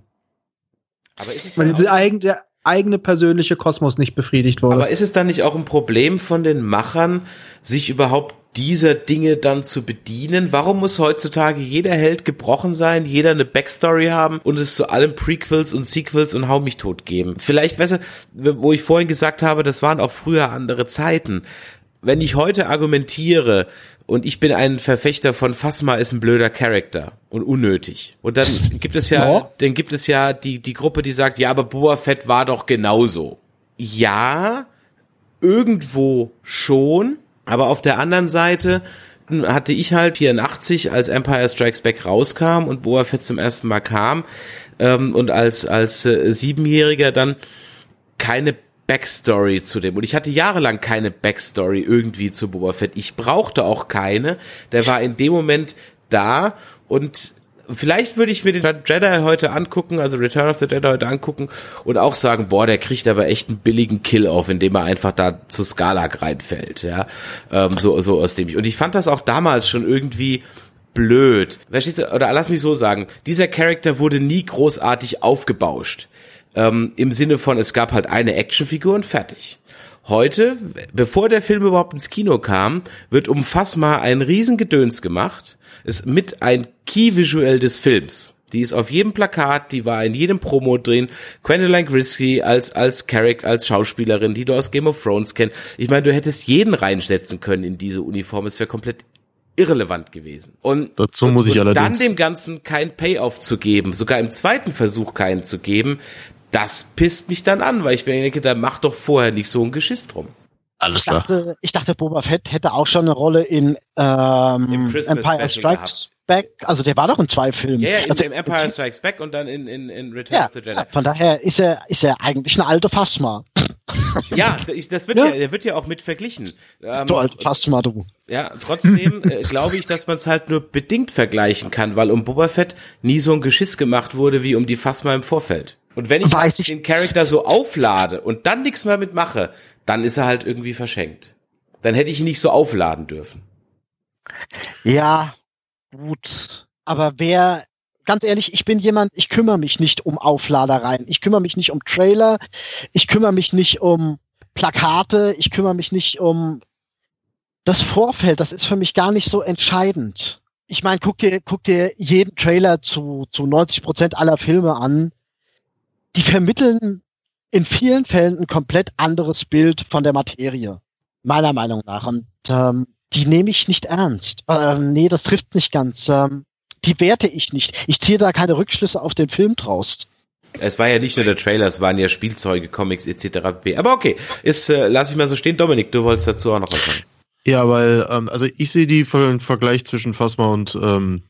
Aber ist es Weil dann diese auch, eigen, der eigene persönliche Kosmos nicht befriedigt wurde. aber ist es dann nicht auch ein Problem von den Machern, sich überhaupt dieser Dinge dann zu bedienen? Warum muss heutzutage jeder Held gebrochen sein, jeder eine Backstory haben und es zu allem Prequels und Sequels und Hau mich tot geben? Vielleicht, weißt du, wo ich vorhin gesagt habe, das waren auch früher andere Zeiten. Wenn ich heute argumentiere und ich bin ein Verfechter von Phasma ist ein blöder Charakter und unnötig. Und dann gibt es ja, Ja. dann gibt es ja die, die Gruppe, die sagt, ja, aber Boba Fett war doch genauso. Ja, irgendwo schon, aber auf der anderen Seite hatte ich halt 84, als Empire Strikes Back rauskam und Boba Fett zum ersten Mal kam ähm, und als als äh, Siebenjähriger dann keine Backstory zu dem. Und ich hatte jahrelang keine Backstory irgendwie zu Boba Fett. Ich brauchte auch keine. Der war in dem Moment da und vielleicht würde ich mir den Jedi heute angucken, also Return of the Jedi heute angucken und auch sagen, boah, der kriegt aber echt einen billigen Kill auf, indem er einfach da zu Skalak reinfällt, ja, ähm, so, so aus dem ich. Und ich fand das auch damals schon irgendwie blöd. Verstehst du? Oder lass mich so sagen, dieser Charakter wurde nie großartig aufgebauscht. Ähm, Im Sinne von, es gab halt eine Actionfigur und fertig. Heute, bevor der Film überhaupt ins Kino kam, wird um Phasma ein Riesengedöns gemacht. Ist mit ein Key-Visual des Films. Die ist auf jedem Plakat, die war in jedem Promo drin. Gwendolyn Christie als, als Carrick, als Schauspielerin, die du aus Game of Thrones kennst. Ich meine, du hättest jeden reinsetzen können in diese Uniform. Es wäre komplett irrelevant gewesen. Und, Dazu muss ich und allerdings- dann dem Ganzen kein Payoff zu geben, sogar im zweiten Versuch keinen zu geben, das pisst mich dann an, weil ich mir denke, da mach doch vorher nicht so ein Geschiss drum. Alles Ich dachte, ich dachte, Boba Fett hätte auch schon eine Rolle in ähm, Empire Special Strikes Back. Also der war doch in zwei Filmen. Ja, ja, in, also, im Empire Strikes Back und dann in, in, in Return ja, of the Jedi. ja, von daher ist er, ist er eigentlich eine alte Phasma. Ja, das das wird Ja. ja, der wird ja auch mit verglichen. Ähm, Du alte Phasma, du. ja, trotzdem äh, glaube ich, dass man es halt nur bedingt vergleichen kann, weil um Boba Fett nie so ein Geschiss gemacht wurde wie um die Phasma im Vorfeld. Und wenn ich, Weiß ich- den Charakter so auflade und dann nichts mehr mitmache, dann ist er halt irgendwie verschenkt. Dann hätte ich ihn nicht so aufladen dürfen. Ja, gut. Aber wer, ganz ehrlich, ich bin jemand, ich kümmere mich nicht um Aufladereien. Ich kümmere mich nicht um Trailer. Ich kümmere mich nicht um Plakate. Ich kümmere mich nicht um das Vorfeld. Das ist für mich gar nicht so entscheidend. Ich meine, guck dir, guck dir jeden Trailer zu, zu 90 Prozent aller Filme an. Die vermitteln in vielen Fällen ein komplett anderes Bild von der Materie. Meiner Meinung nach. Und ähm, die nehme ich nicht ernst. Ähm, nee, das trifft nicht ganz. Ähm, die werte ich nicht. Ich ziehe da keine Rückschlüsse auf den Film draus. Es war ja nicht nur der Trailer, es waren ja Spielzeuge, Comics etc. Aber okay, ist äh, lass ich mal so stehen. Dominik, du wolltest dazu auch noch was sagen. Ja, weil, ähm, also ich sehe die Ver Vergleich zwischen Phasma und ähm,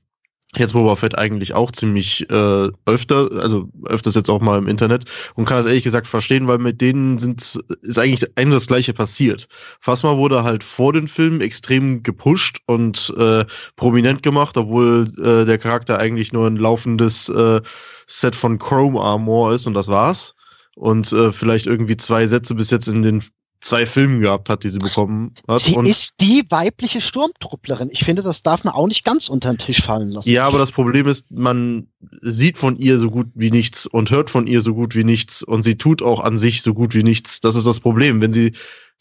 jetzt Boba Fett eigentlich auch ziemlich äh, öfter, also öfters jetzt auch mal im Internet und kann das ehrlich gesagt verstehen, weil mit denen sind ist eigentlich ein das gleiche passiert. Phasma wurde halt vor den Filmen extrem gepusht und äh, prominent gemacht, obwohl äh, der Charakter eigentlich nur ein laufendes äh, Set von Chrome Armor ist und das war's. Und äh, vielleicht irgendwie zwei Sätze bis jetzt in den zwei Filmen gehabt hat, die sie bekommen hat. Sie ist die weibliche Sturmtrupplerin. Ich finde, das darf man auch nicht ganz unter den Tisch fallen lassen. Ja, aber das Problem ist, man sieht von ihr so gut wie nichts und hört von ihr so gut wie nichts und sie tut auch an sich so gut wie nichts. Das ist das Problem. Wenn sie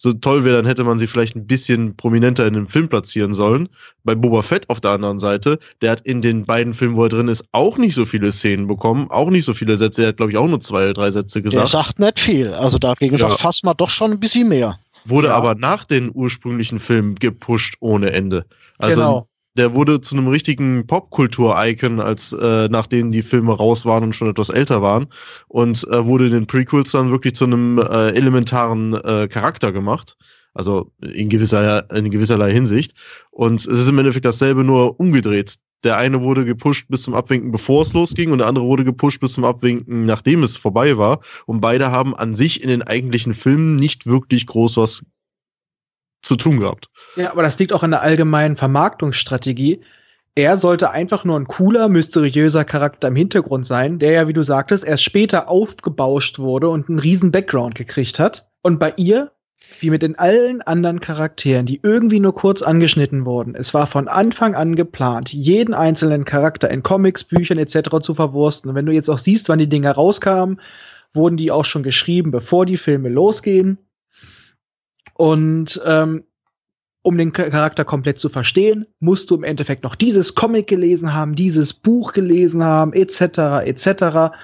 so toll wäre, dann hätte man sie vielleicht ein bisschen prominenter in dem Film platzieren sollen. Bei Boba Fett auf der anderen Seite, der hat in den beiden Filmen, wo er drin ist, auch nicht so viele Szenen bekommen, auch nicht so viele Sätze. Er hat, glaube ich, auch nur zwei oder drei Sätze gesagt. sagt nicht viel. Also dagegen Ja. sagt Phasma doch schon ein bisschen mehr. wurde Ja. aber nach den ursprünglichen Filmen gepusht ohne Ende. Also genau. Der wurde zu einem richtigen Popkultur-Icon, als äh, nachdem die Filme raus waren und schon etwas älter waren und äh, wurde in den Prequels dann wirklich zu einem äh, elementaren äh, Charakter gemacht. Also in gewisser in gewisserlei Hinsicht. Und es ist im Endeffekt dasselbe nur umgedreht. Der eine wurde gepusht bis zum Abwinken, bevor es losging, und der andere wurde gepusht bis zum Abwinken, nachdem es vorbei war. Und beide haben an sich in den eigentlichen Filmen nicht wirklich groß was zu tun gehabt. Ja, aber das liegt auch an der allgemeinen Vermarktungsstrategie. Er sollte einfach nur ein cooler, mysteriöser Charakter im Hintergrund sein, der ja, wie du sagtest, erst später aufgebauscht wurde und einen riesen Background gekriegt hat. Und bei ihr, wie mit den allen anderen Charakteren, die irgendwie nur kurz angeschnitten wurden, es war von Anfang an geplant, jeden einzelnen Charakter in Comics, Büchern etc. zu verwursten. Und wenn du jetzt auch siehst, wann die Dinger rauskamen, wurden die auch schon geschrieben, bevor die Filme losgehen. Und ähm, um den Cha- Charakter komplett zu verstehen, musst du im Endeffekt noch dieses Comic gelesen haben, dieses Buch gelesen haben, etc., etc.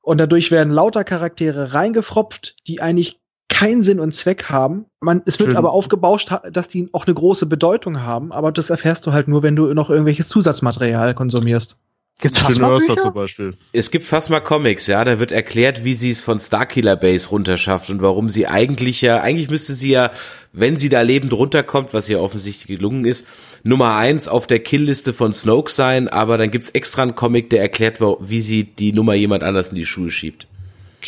Und dadurch werden lauter Charaktere reingefropft, die eigentlich keinen Sinn und Zweck haben. Man, es wird Schön. aber aufgebauscht, dass die auch eine große Bedeutung haben, aber das erfährst du halt nur, wenn du noch irgendwelches Zusatzmaterial konsumierst. Gibt's Phasma-Bücher? zum Beispiel. Es gibt Phasma Comics, ja, da wird erklärt, wie sie es von Starkiller Base runterschafft und warum sie eigentlich ja, eigentlich müsste sie ja, wenn sie da lebend runterkommt, was ihr offensichtlich gelungen ist, Nummer eins auf der Killliste von Snoke sein, aber dann gibt's extra einen Comic, der erklärt, wie sie die Nummer jemand anders in die Schuhe schiebt,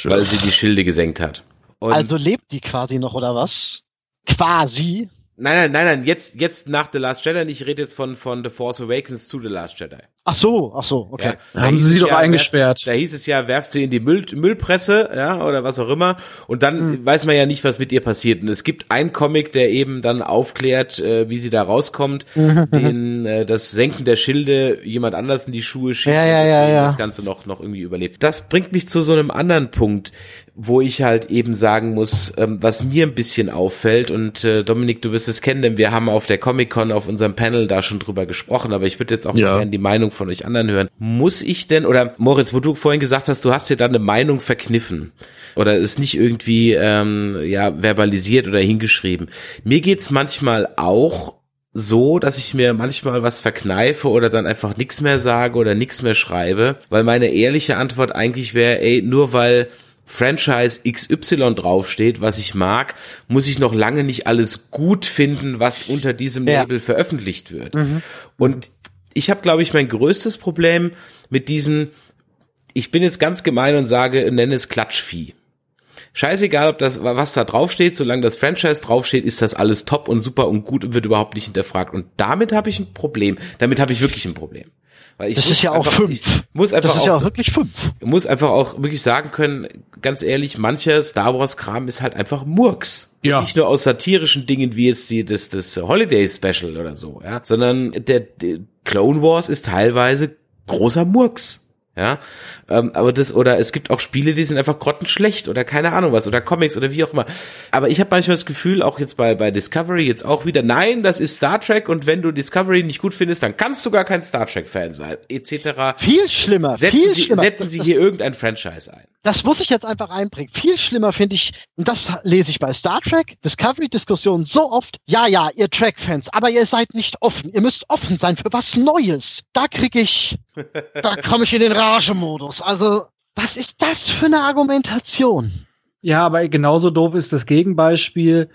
weil sie die Schilde gesenkt hat. Und Also lebt die quasi noch, oder was? Quasi. nein, nein, nein, nein, jetzt, jetzt nach The Last Jedi, ich rede jetzt von, von The Force Awakens zu The Last Jedi. Ach so, ach so, okay. Ja, da Haben sie sie doch ja, eingesperrt. Da hieß es ja, werft sie in die Müll, Müllpresse, ja, oder was auch immer. Und dann weiß man ja nicht, was mit ihr passiert. Und es gibt einen Comic, der eben dann aufklärt, äh, wie sie da rauskommt, den äh, das Senken der Schilde jemand anders in die Schuhe schickt Ja, ja, und ja, ja. das Ganze noch, noch irgendwie überlebt. Das bringt mich zu so einem anderen Punkt, wo ich halt eben sagen muss, ähm, was mir ein bisschen auffällt. Und äh, Dominik, du wirst es kennen, denn wir haben auf der Comic-Con auf unserem Panel da schon drüber gesprochen, aber ich würde jetzt auch Ja. gerne die Meinung von euch anderen hören. Muss ich denn, oder Moritz, wo du vorhin gesagt hast, du hast dir da eine Meinung verkniffen oder ist nicht irgendwie ähm, ja verbalisiert oder hingeschrieben. Mir geht's manchmal auch so, dass ich mir manchmal was verkneife oder dann einfach nichts mehr sage oder nichts mehr schreibe, weil meine ehrliche Antwort eigentlich wäre, ey, nur weil Franchise XY draufsteht, was ich mag, muss ich noch lange nicht alles gut finden, was unter diesem Ja. Label veröffentlicht wird. Und ich habe, glaube ich, mein größtes Problem mit diesen, ich bin jetzt ganz gemein und sage, nenne es Klatschvieh. Scheißegal, ob das, was da draufsteht, solange das Franchise draufsteht, ist das alles top und super und gut und wird überhaupt nicht hinterfragt. Und damit habe ich ein Problem. Damit habe ich wirklich ein Problem. Weil ich Das ist ja auch einfach, fünf. Ich muss einfach Das ist ja auch auch, wirklich fünf. muss einfach auch wirklich sagen können, ganz ehrlich, mancher Star Wars Kram ist halt einfach Murks. Ja. Nicht nur aus satirischen Dingen wie jetzt die, das, das Holiday Special oder so, ja, sondern der, der Clone Wars ist teilweise großer Murks. Ja, ähm, aber das oder es gibt auch Spiele, die sind einfach grottenschlecht oder keine Ahnung was oder Comics oder wie auch immer. Aber ich habe manchmal das Gefühl, auch jetzt bei bei Discovery jetzt auch wieder, nein, das ist Star Trek und wenn du Discovery nicht gut findest, dann kannst du gar kein Star Trek Fan sein, etc. Viel schlimmer, Setzen viel Sie, schlimmer. setzen Das- Sie das, hier irgendein Franchise ein. das muss ich jetzt einfach einbringen. Viel schlimmer finde ich, und das lese ich bei Star Trek, Discovery-Diskussionen so oft. Ja, ja, ihr Track-Fans, aber ihr seid nicht offen. Ihr müsst offen sein für was Neues. Da krieg ich, da komme ich in den Rage-Modus. Also, was ist das für eine Argumentation? Ja, aber genauso doof ist das Gegenbeispiel.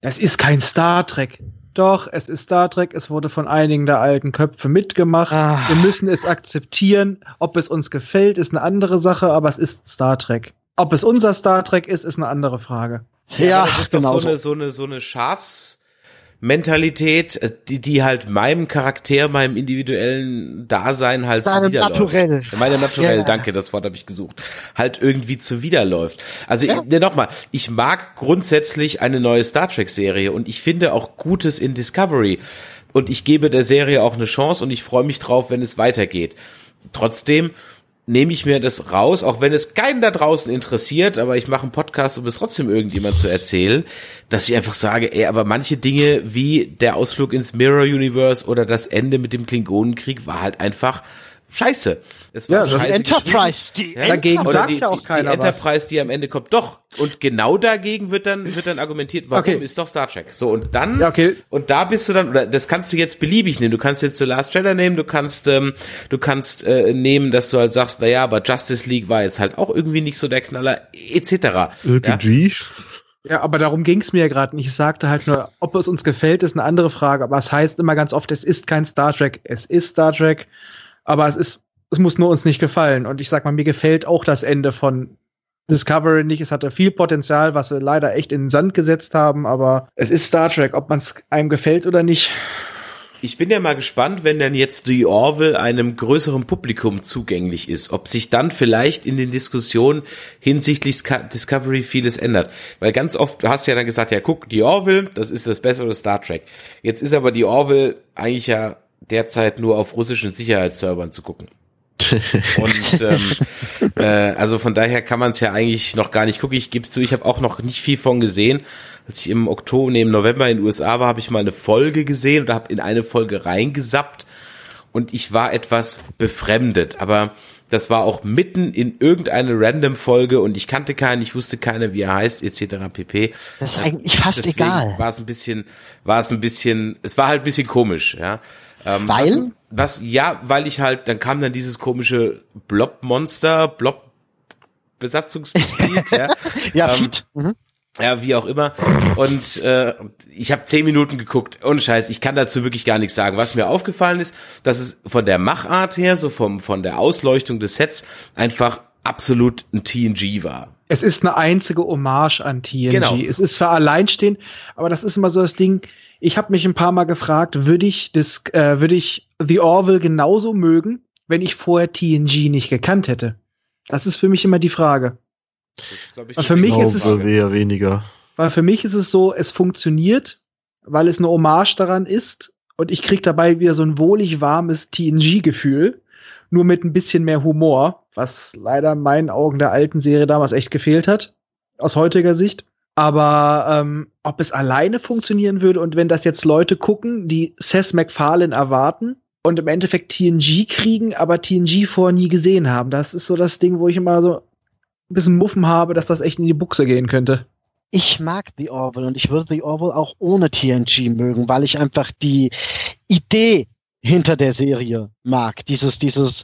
Das ist kein Star Trek. Doch, es ist Star Trek. Es wurde von einigen der alten Köpfe mitgemacht. Ah. Wir müssen es akzeptieren. Ob es uns gefällt, ist eine andere Sache, aber es ist Star Trek. Ob es unser Star Trek ist, ist eine andere Frage. Ja, aber das ist doch genau so eine, so eine, so eine Schafsmentalität, äh, die, die halt meinem Charakter, meinem individuellen Dasein halt Deinem zuwiderläuft. Naturell. Meinem Naturell, Ja. danke, das Wort habe ich gesucht. Halt irgendwie zuwiderläuft. Also, Ja. ne, nochmal, ich mag grundsätzlich eine neue Star Trek Serie und ich finde auch Gutes in Discovery. Und ich gebe der Serie auch eine Chance und ich freue mich drauf, wenn es weitergeht. Trotzdem nehme ich mir das raus, auch wenn es keinen da draußen interessiert, aber ich mache einen Podcast, um es trotzdem irgendjemand zu erzählen, dass ich einfach sage, ey, aber manche Dinge wie der Ausflug ins Mirror Universe oder das Ende mit dem Klingonenkrieg war halt einfach scheiße. Es war Ja, das scheiße Enterprise, die geschrieben. Dagegen Oder sagt die, ja auch keiner die Enterprise, die am Ende kommt, doch. Und genau dagegen wird dann, wird dann argumentiert, warum Okay. ist doch Star Trek. So, und dann, Ja, okay. und da bist du dann, oder das kannst du jetzt beliebig nehmen. Du kannst jetzt The Last Jedi nehmen, du kannst, ähm, du kannst äh, nehmen, dass du halt sagst, na ja, aber Justice League war jetzt halt auch irgendwie nicht so der Knaller, etc. Ja? Irgendwie. Ja, aber darum ging es mir ja gerade nicht. Ich sagte halt nur, ob es uns gefällt, ist eine andere Frage. Aber es heißt immer ganz oft, es ist kein Star Trek. Es ist Star Trek, aber es ist, es muss nur uns nicht gefallen. Und ich sag mal, mir gefällt auch das Ende von Discovery nicht. Es hatte viel Potenzial, was sie leider echt in den Sand gesetzt haben. Aber es ist Star Trek, ob man es einem gefällt oder nicht. Ich bin ja mal gespannt, wenn dann jetzt die Orville einem größeren Publikum zugänglich ist, ob sich dann vielleicht in den Diskussionen hinsichtlich Discovery vieles ändert. Weil ganz oft hast du ja dann gesagt, ja guck, die Orville, das ist das bessere Star Trek. Jetzt ist aber die Orville eigentlich ja derzeit nur auf russischen Sicherheitsservern zu gucken. Und ähm, äh, also von daher kann man es ja eigentlich noch gar nicht gucken. Ich gebe zu, ich habe auch noch nicht viel von gesehen. Als ich im Oktober, nee, im November in den USA war, habe ich mal eine Folge gesehen oder habe in eine Folge reingesappt und ich war etwas befremdet. Aber das war auch mitten in irgendeine random Folge und ich kannte keinen, ich wusste keine, wie er heißt, etc. pp. Das ist eigentlich fast Deswegen egal. War es ein bisschen, war es ein bisschen, es war halt ein bisschen komisch, ja. Ähm, Weil? Was, was, ja, weil ich halt, dann kam dann dieses komische Blob-Monster, Blob-Besatzungsmitglied, ja. Ja, Ähm, Feed. Mhm. Ja, wie auch immer. Und äh, ich habe zehn Minuten geguckt. Ohne Scheiß, ich kann dazu wirklich gar nichts sagen. Was mir aufgefallen ist, dass es von der Machart her, so vom von der Ausleuchtung des Sets, einfach absolut ein TNG war. Es ist eine einzige Hommage an TNG. Genau. Es ist für alleinstehend, aber das ist immer so das Ding. Ich habe mich ein paar Mal gefragt, würde ich das, äh, würde ich The Orville genauso mögen, wenn ich vorher TNG nicht gekannt hätte? Das ist für mich immer die Frage. Das ist, ich, Für mich ist es- eher weniger. Weil für mich ist es so, es funktioniert, weil es eine Hommage daran ist und ich krieg dabei wieder so ein wohlig warmes TNG-Gefühl, nur mit ein bisschen mehr Humor, was leider in meinen Augen der alten Serie damals echt gefehlt hat, aus heutiger Sicht. Aber ähm, ob es alleine funktionieren würde und wenn das jetzt Leute gucken, die Seth MacFarlane erwarten und im Endeffekt TNG kriegen, aber TNG vorher nie gesehen haben, das ist so das Ding, wo ich immer so ein bisschen Muffen habe, dass das echt in die Buchse gehen könnte. Ich mag The Orville und ich würde The Orville auch ohne TNG mögen, weil ich einfach die Idee hinter der Serie mag. Dieses, dieses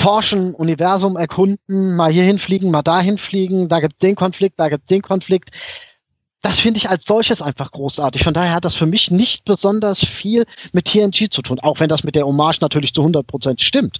Forschen, Universum erkunden, mal hier hinfliegen, mal dahin fliegen, da gibt den Konflikt, da gibt den Konflikt. Das finde ich als solches einfach großartig. Von daher hat das für mich nicht besonders viel mit TNG zu tun, auch wenn das mit der Hommage natürlich zu 100 Prozent stimmt.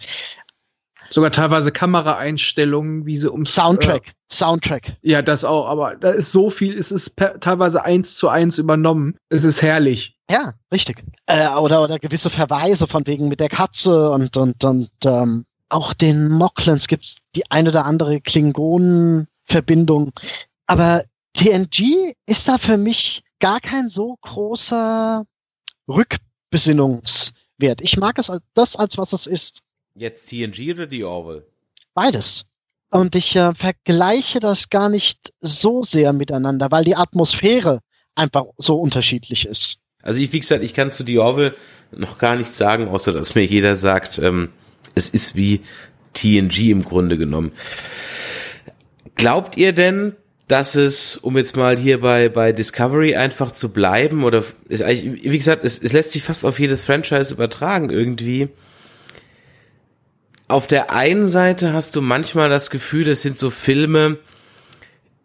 Sogar teilweise Kameraeinstellungen, wie sie um Soundtrack, Soundtrack. Äh, ja, das auch, aber da ist so viel, es ist per, teilweise eins zu eins übernommen. Es ist herrlich. Ja, richtig. Äh, oder, oder gewisse Verweise von wegen mit der Katze und, und, und ähm, auch den Moklins gibt's die eine oder andere Klingonen-Verbindung. Aber TNG ist da für mich gar kein so großer Rückbesinnungswert. Ich mag es als das, als was es ist. Jetzt TNG oder die Orville? Beides. Und ich äh, vergleiche das gar nicht so sehr miteinander, weil die Atmosphäre einfach so unterschiedlich ist. Also ich, wie gesagt, ich kann zu die Orville noch gar nichts sagen, außer dass mir jeder sagt, ähm, es ist wie TNG im Grunde genommen. Glaubt ihr denn, dass es, um jetzt mal hier bei, bei Discovery einfach zu bleiben, oder ist eigentlich, wie gesagt, es, es lässt sich fast auf jedes Franchise übertragen irgendwie. Auf der einen Seite hast du manchmal das Gefühl, es sind so Filme,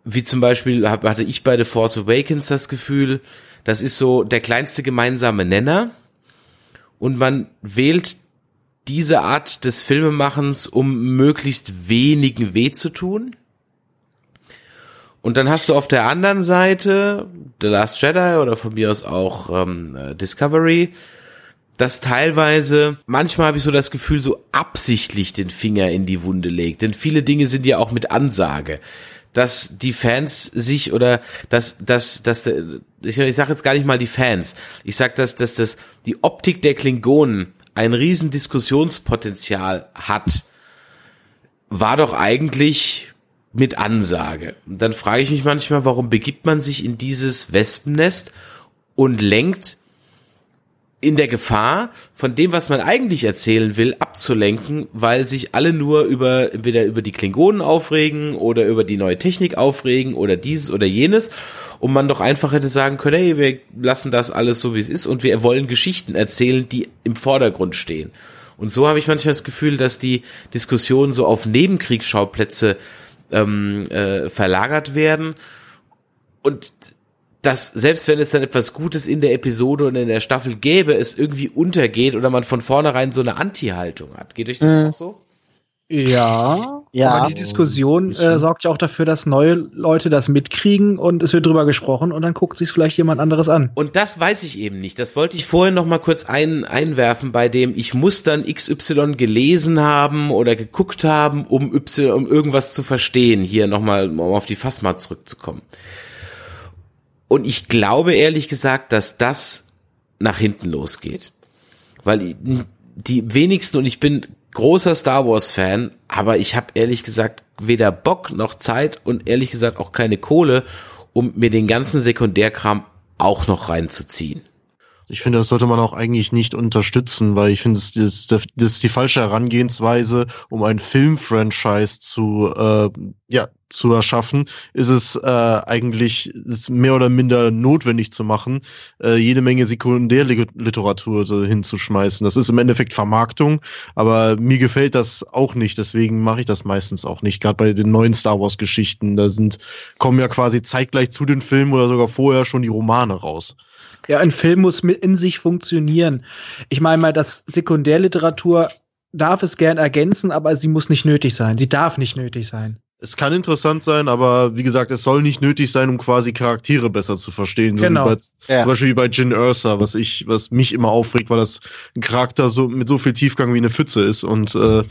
wie zum Beispiel hatte ich bei The Force Awakens das Gefühl, das ist so der kleinste gemeinsame Nenner und man wählt diese Art des Filmemachens, um möglichst wenigen weh zu tun. Und dann hast du auf der anderen Seite The Last Jedi oder von mir aus auch ähm, äh, Discovery, das teilweise, manchmal habe ich so das Gefühl, so absichtlich den Finger in die Wunde legt. Denn viele Dinge sind ja auch mit Ansage. Dass die Fans sich oder dass, dass, dass der, ich, ich sage jetzt gar nicht mal die Fans, ich sag, dass, dass das die Optik der Klingonen ein riesen Diskussionspotenzial hat, war doch eigentlich mit Ansage. Dann frage ich mich manchmal, warum begibt man sich in dieses Wespennest und lenkt in der Gefahr, von dem, was man eigentlich erzählen will, abzulenken, weil sich alle nur über, entweder über die Klingonen aufregen oder über die neue Technik aufregen oder dieses oder jenes und man doch einfach hätte sagen können, hey, wir lassen das alles so, wie es ist und wir wollen Geschichten erzählen, die im Vordergrund stehen. Und so habe ich manchmal das Gefühl, dass die Diskussionen so auf Nebenkriegsschauplätze ähm, äh, verlagert werden und dass selbst wenn es dann etwas Gutes in der Episode und in der Staffel gäbe, es irgendwie untergeht oder man von vornherein so eine Anti-Haltung hat. Geht euch das Mhm. auch so? Ja, Ja. aber die Diskussion äh, sorgt ja auch dafür, dass neue Leute das mitkriegen und es wird drüber gesprochen und dann guckt sich vielleicht jemand anderes an. Und das weiß ich eben nicht. Das wollte ich vorhin noch mal kurz ein, einwerfen, bei dem ich muss dann XY gelesen haben oder geguckt haben, um Y, um irgendwas zu verstehen. Hier noch mal, um auf die Fassma zurückzukommen. Und ich glaube ehrlich gesagt, dass das nach hinten losgeht. Weil die wenigsten, und ich bin großer Star Wars Fan, aber ich habe ehrlich gesagt weder Bock noch Zeit und ehrlich gesagt auch keine Kohle, um mir den ganzen Sekundärkram auch noch reinzuziehen. Ich finde, das sollte man auch eigentlich nicht unterstützen, weil ich finde, das, das, das ist die falsche Herangehensweise, um ein Filmfranchise zu, äh, ja, zu erschaffen, ist es äh, eigentlich ist mehr oder minder notwendig zu machen, äh, jede Menge Sekundärliteratur hinzuschmeißen. Das ist im Endeffekt Vermarktung, aber mir gefällt das auch nicht, deswegen mache ich das meistens auch nicht. Gerade bei den neuen Star Wars Geschichten, da sind kommen ja quasi zeitgleich zu den Filmen oder sogar vorher schon die Romane raus. Ja, ein Film muss mit in sich funktionieren. Ich meine mal, dass Sekundärliteratur darf es gern ergänzen, aber sie muss nicht nötig sein. Sie darf nicht nötig sein. Es kann interessant sein, aber wie gesagt, es soll nicht nötig sein, um quasi Charaktere besser zu verstehen. Genau. So bei, Ja. Zum Beispiel wie bei Jin Ursa, was ich, was mich immer aufregt, weil das ein Charakter so mit so viel Tiefgang wie eine Pfütze ist. Und äh,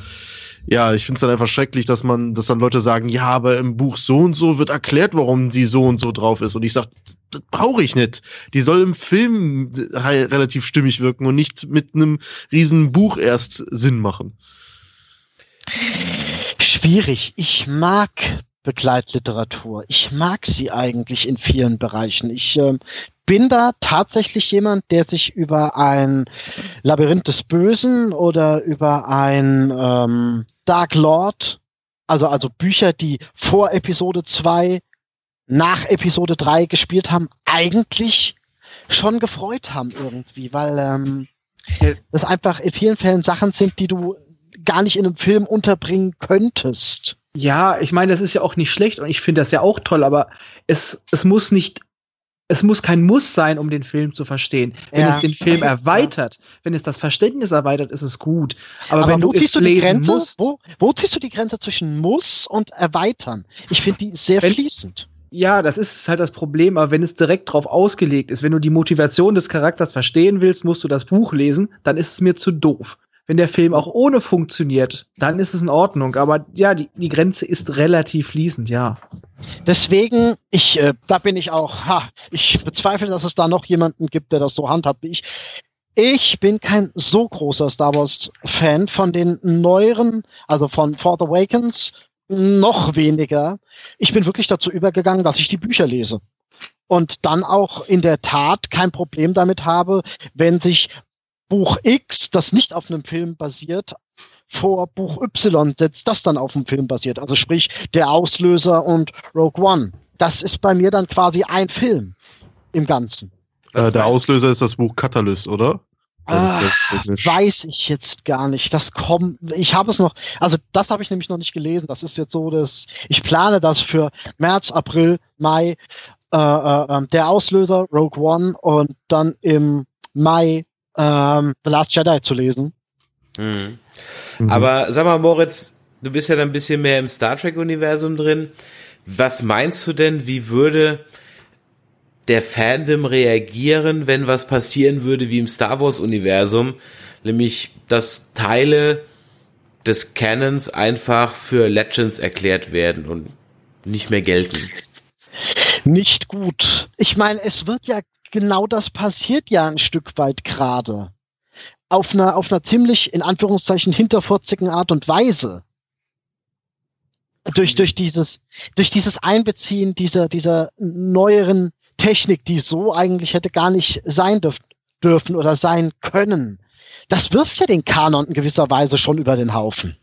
ja, ich finde es dann einfach schrecklich, dass man, dass dann Leute sagen, ja, aber im Buch so und so wird erklärt, warum die so und so drauf ist. Und ich sag, das brauche ich nicht. Die soll im Film halt relativ stimmig wirken und nicht mit einem riesen Buch erst Sinn machen. Schwierig. Ich mag Begleitliteratur. Ich mag sie eigentlich in vielen Bereichen. Ich ähm, bin da tatsächlich jemand, der sich über ein Labyrinth des Bösen oder über ein ähm, Dark Lord, also, also Bücher, die vor Episode 2, nach Episode 3 gespielt haben, eigentlich schon gefreut haben irgendwie, weil ähm, Ja. das einfach in vielen Fällen Sachen sind, die du gar nicht in einem Film unterbringen könntest. Ja, ich meine, das ist ja auch nicht schlecht und ich finde das ja auch toll, aber es, es muss nicht, es muss kein Muss sein, um den Film zu verstehen. Wenn Ja. es den Film erweitert, wenn es das Verständnis erweitert, ist es gut. Aber, Aber, wenn wo du ziehst es du die Grenze? musst, Wo, wo ziehst du die Grenze zwischen muss und erweitern? Ich finde die sehr Wenn- fließend. Ja, das ist halt das Problem, aber wenn es direkt drauf ausgelegt ist, wenn du die Motivation des Charakters verstehen willst, musst du das Buch lesen, dann ist es mir zu doof. Wenn der Film auch ohne funktioniert, dann ist es in Ordnung. Aber ja, die, die Grenze ist relativ fließend, ja. Deswegen, ich, äh, da bin ich auch, ha, ich bezweifle, dass es da noch jemanden gibt, der das so handhabt wie ich. Ich bin kein so großer Star Wars-Fan von den neueren, also von Forth Awakens, noch weniger. Ich bin wirklich dazu übergegangen, dass ich die Bücher lese. Und dann auch in der Tat kein Problem damit habe, wenn sich Buch X, das nicht auf einem Film basiert, vor Buch Y setzt, das dann auf einem Film basiert. Also sprich, der Auslöser und Rogue One. Das ist bei mir dann quasi ein Film im Ganzen. Äh, der Auslöser ist das Buch Catalyst, oder? Ah. Weiß ich jetzt gar nicht. Das kommt, ich habe es noch, also das habe ich nämlich noch nicht gelesen. Das ist jetzt so, dass ich plane das für März, April, Mai, äh, äh, ähm, der Auslöser, Rogue One und dann im Mai ähm, The Last Jedi zu lesen. Mhm. Mhm. Aber sag mal, Moritz, du bist ja dann ein bisschen mehr im Star Trek-Universum drin. Was meinst du denn, wie würde der Fandom reagieren, wenn was passieren würde wie im Star Wars-Universum? Nämlich, dass Teile des Canons einfach für Legends erklärt werden und nicht mehr gelten. Nicht gut. Ich meine, es wird ja genau das passiert ja ein Stück weit gerade. Auf einer, auf einer ziemlich, in Anführungszeichen, hinterfotzigen Art und Weise. Durch, durch dieses, durch dieses Einbeziehen dieser, dieser neueren Technik, die so eigentlich hätte gar nicht sein dürf, dürfen oder sein können. Das wirft ja den Kanon in gewisser Weise schon über den Haufen.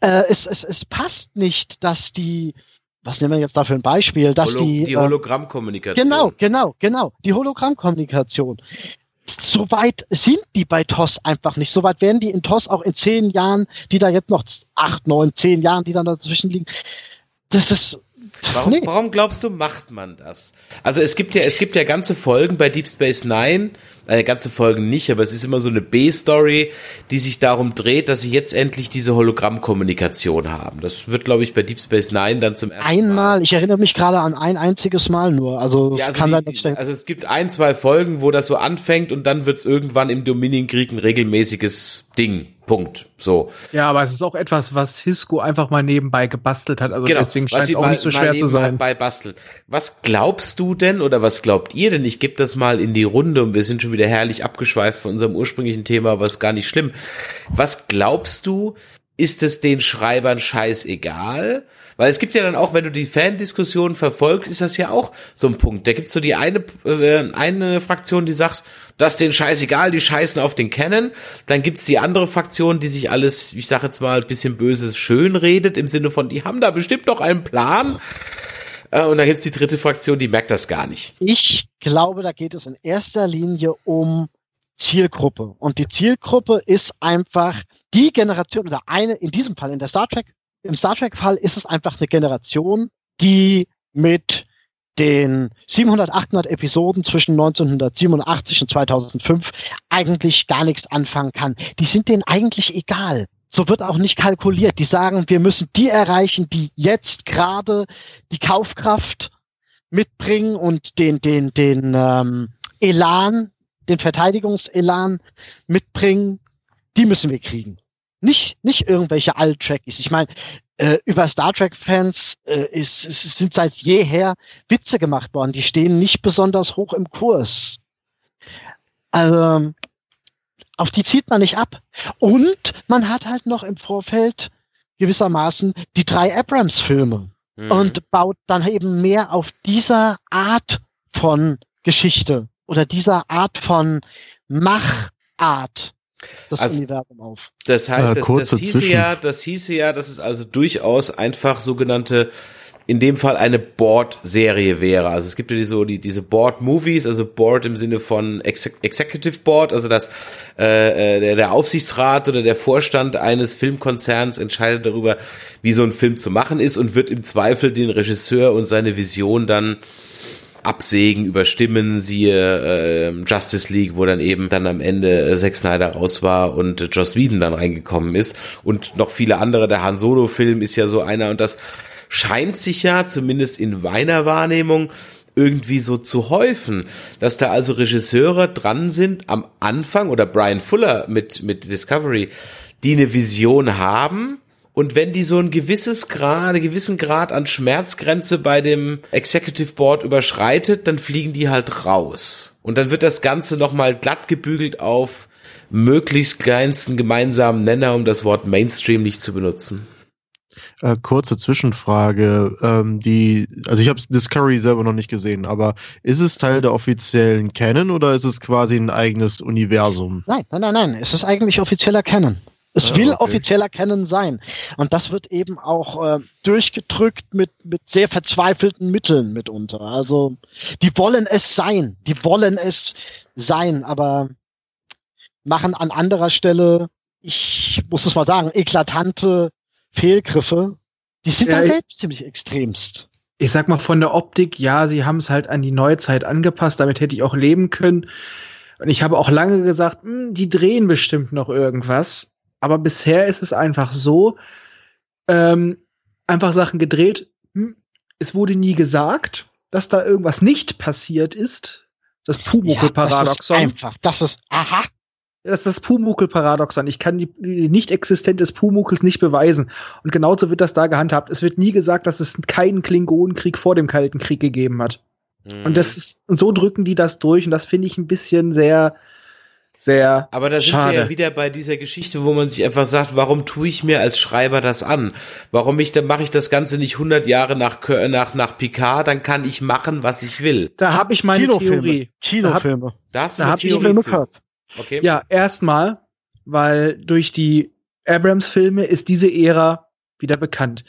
Äh, es, es, es passt nicht, dass die, was nehmen wir jetzt da für ein Beispiel, dass Holo die, die äh, Hologrammkommunikation. Genau, genau, genau. Die Hologrammkommunikation. So weit sind die bei TOS einfach nicht. So weit werden die in TOS auch in zehn Jahren, die da jetzt noch acht, neun, zehn Jahren, die dann dazwischen liegen. Das ist. Warum, nee. warum glaubst du, macht man das? Also es gibt ja, es gibt ja ganze Folgen bei Deep Space Nine, äh, ganze Folgen nicht, aber es ist immer so eine B-Story, die sich darum dreht, dass sie jetzt endlich diese Hologrammkommunikation haben. Das wird, glaube ich, bei Deep Space Nine dann zum ersten Mal. Einmal, ich erinnere mich gerade an ein einziges Mal nur. Also, es Ja, also, kann die, die, denke, also es gibt ein, zwei Folgen, wo das so anfängt und dann wird es irgendwann im Dominienkrieg ein regelmäßiges Ding. Punkt. So. Ja, aber es ist auch etwas, was Hisco einfach mal nebenbei gebastelt hat. Also deswegen Genau. was scheint es auch mal- nicht so schwer zu sein. Bei basteln. Was glaubst du denn oder was glaubt ihr denn? Ich gebe das mal in die Runde und wir sind schon wieder herrlich abgeschweift von unserem ursprünglichen Thema, aber ist gar nicht schlimm. Was glaubst du, ist es den Schreibern scheißegal? Weil es gibt ja dann auch, wenn du die Fandiskussion verfolgst, ist das ja auch so ein Punkt. Da gibt's so die eine, äh, eine Fraktion, die sagt, das ist denen scheißegal, die scheißen auf den Canon. Dann gibt's die andere Fraktion, die sich alles, ich sag jetzt mal, ein bisschen böses schön redet, im Sinne von, die haben da bestimmt doch einen Plan. Äh, Und dann gibt's die dritte Fraktion, die merkt das gar nicht. ich glaube, da geht es in erster Linie um Zielgruppe. Und die Zielgruppe ist einfach die Generation oder eine, in diesem Fall in der Star Trek, im Star Trek-Fall ist es einfach eine Generation, die mit den 700, 800 Episoden zwischen 1987 und 2005 eigentlich gar nichts anfangen kann. Die sind denen eigentlich egal. so wird auch nicht kalkuliert. Die sagen, wir müssen die erreichen, die jetzt gerade die Kaufkraft mitbringen und den, den, den ähm, Elan, den Verteidigungselan mitbringen. Die müssen wir kriegen. Nicht, nicht irgendwelche Alt-Trackies. Ich meine, äh, über Star Trek-Fans äh, ist, ist, sind seit jeher Witze gemacht worden. Die stehen nicht besonders hoch im Kurs. Also, auf die zieht man nicht ab. Und man hat halt noch im Vorfeld gewissermaßen die drei Abrams-Filme mhm. und baut dann eben mehr auf dieser Art von Geschichte oder dieser Art von Machart das also, Universum auf. Das heißt, das, das hieße ja, das hieße ja, dass es also durchaus einfach sogenannte in dem Fall eine Board-Serie wäre. Also es gibt ja diese, die, diese Board-Movies, also Board im Sinne von Ex Executive Board, also dass äh, äh, der, der Aufsichtsrat oder der Vorstand eines Filmkonzerns entscheidet darüber, wie so ein Film zu machen ist und wird im Zweifel den Regisseur und seine Vision dann absägen, überstimmen, siehe äh, Justice League, wo dann eben dann am Ende äh, Zack Snyder raus war und äh, Joss Whedon dann reingekommen ist und noch viele andere, der Han Solo Film ist ja so einer und das scheint sich ja, zumindest in meiner Wahrnehmung, irgendwie so zu häufen, dass da also Regisseure dran sind am Anfang oder Brian Fuller mit, mit Discovery, die eine Vision haben, und wenn die so ein gewisses Grad, einen gewissen Grad an Schmerzgrenze bei dem Executive Board überschreitet, dann fliegen die halt raus. Und dann wird das Ganze nochmal glatt gebügelt auf möglichst kleinsten gemeinsamen Nenner, um das Wort Mainstream nicht zu benutzen. Äh, kurze Zwischenfrage. Ähm, die, also ich habe Discovery selber noch nicht gesehen, aber ist es Teil der offiziellen Canon oder ist es quasi ein eigenes Universum? Nein, nein, nein, nein. Es ist eigentlich offizieller Canon. Es ah, will okay. offizieller Canon sein. Und das wird eben auch äh, durchgedrückt mit, mit sehr verzweifelten Mitteln mitunter. Also die wollen es sein. Die wollen es sein, aber machen an anderer Stelle, ich muss es mal sagen, eklatante Fehlgriffe, die sind ja, da selbst ziemlich extremst. Ich sag mal, von der Optik, ja, sie haben es halt an die Neuzeit angepasst, damit hätte ich auch leben können. Und ich habe auch lange gesagt, mh, hm, die drehen bestimmt noch irgendwas. Aber bisher ist es einfach so, ähm, einfach Sachen gedreht. Hm, es wurde nie gesagt, dass da irgendwas nicht passiert ist. Das Pumuckl-Paradoxon. Ja, einfach, das ist, aha, das ist das Pumuckl-Paradoxon. Ich kann die, die Nicht-Existenz des Pumuckls nicht beweisen. Und genauso wird das da gehandhabt. Es wird nie gesagt, dass es keinen Klingonenkrieg vor dem Kalten Krieg gegeben hat. Mhm. Und das ist, so drücken die das durch. Und das finde ich ein bisschen sehr, sehr. Aber da sind schade. wir ja wieder bei dieser Geschichte, wo man sich einfach sagt, warum tue ich mir als Schreiber das an? Warum ich, dann mache ich das Ganze nicht 100 Jahre nach, nach, nach Picard, dann kann ich machen, was ich will. Da habe ich meine Kinofilme. Theorie. Kinofilme. Da, hab, da habe ich Filme gehört. Okay. Ja, erstmal, weil durch die Abrams-Filme ist diese Ära wieder bekannt.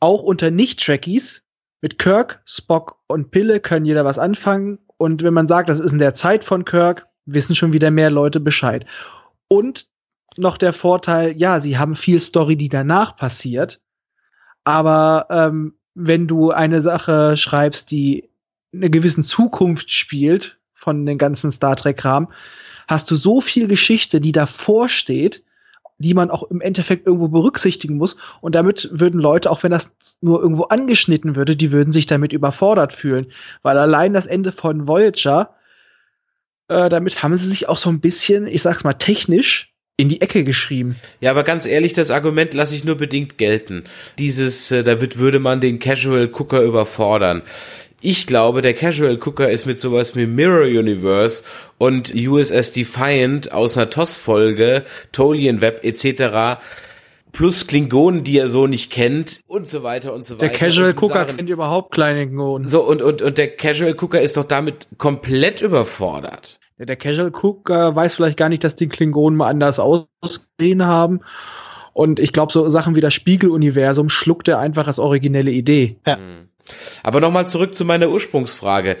Auch unter Nicht-Trekkies mit Kirk, Spock und Pille können jeder was anfangen. Und wenn man sagt, das ist in der Zeit von Kirk, wissen schon wieder mehr Leute Bescheid. Und noch der Vorteil, ja, sie haben viel Story, die danach passiert. Aber ähm, wenn du eine Sache schreibst, die in einer gewissen Zukunft spielt von den ganzen Star Trek-Kram, hast du so viel Geschichte, die davor steht, die man auch im Endeffekt irgendwo berücksichtigen muss. Und damit würden Leute, auch wenn das nur irgendwo angeschnitten würde, die würden sich damit überfordert fühlen. Weil allein das Ende von Voyager, äh, damit haben sie sich auch so ein bisschen, ich sag's mal, technisch in die Ecke geschrieben. Ja, aber ganz ehrlich, das Argument lasse ich nur bedingt gelten. Dieses, äh, damit würde man den Casual Cooker überfordern. Ich glaube, der Casual Cooker ist mit sowas wie Mirror Universe und USS Defiant aus einer TOS-Folge, Tolian Web etc., plus Klingonen, die er so nicht kennt und so weiter und so weiter. Der Casual Cooker kennt überhaupt kleine Klingonen. So, und, und, und der Casual Cooker ist doch damit komplett überfordert. Ja, der Casual Cooker weiß vielleicht gar nicht, dass die Klingonen mal anders ausgesehen haben. Und ich glaube, so Sachen wie das Spiegeluniversum schluckt er einfach als originelle Idee. Ja. Hm. Aber nochmal zurück zu meiner Ursprungsfrage.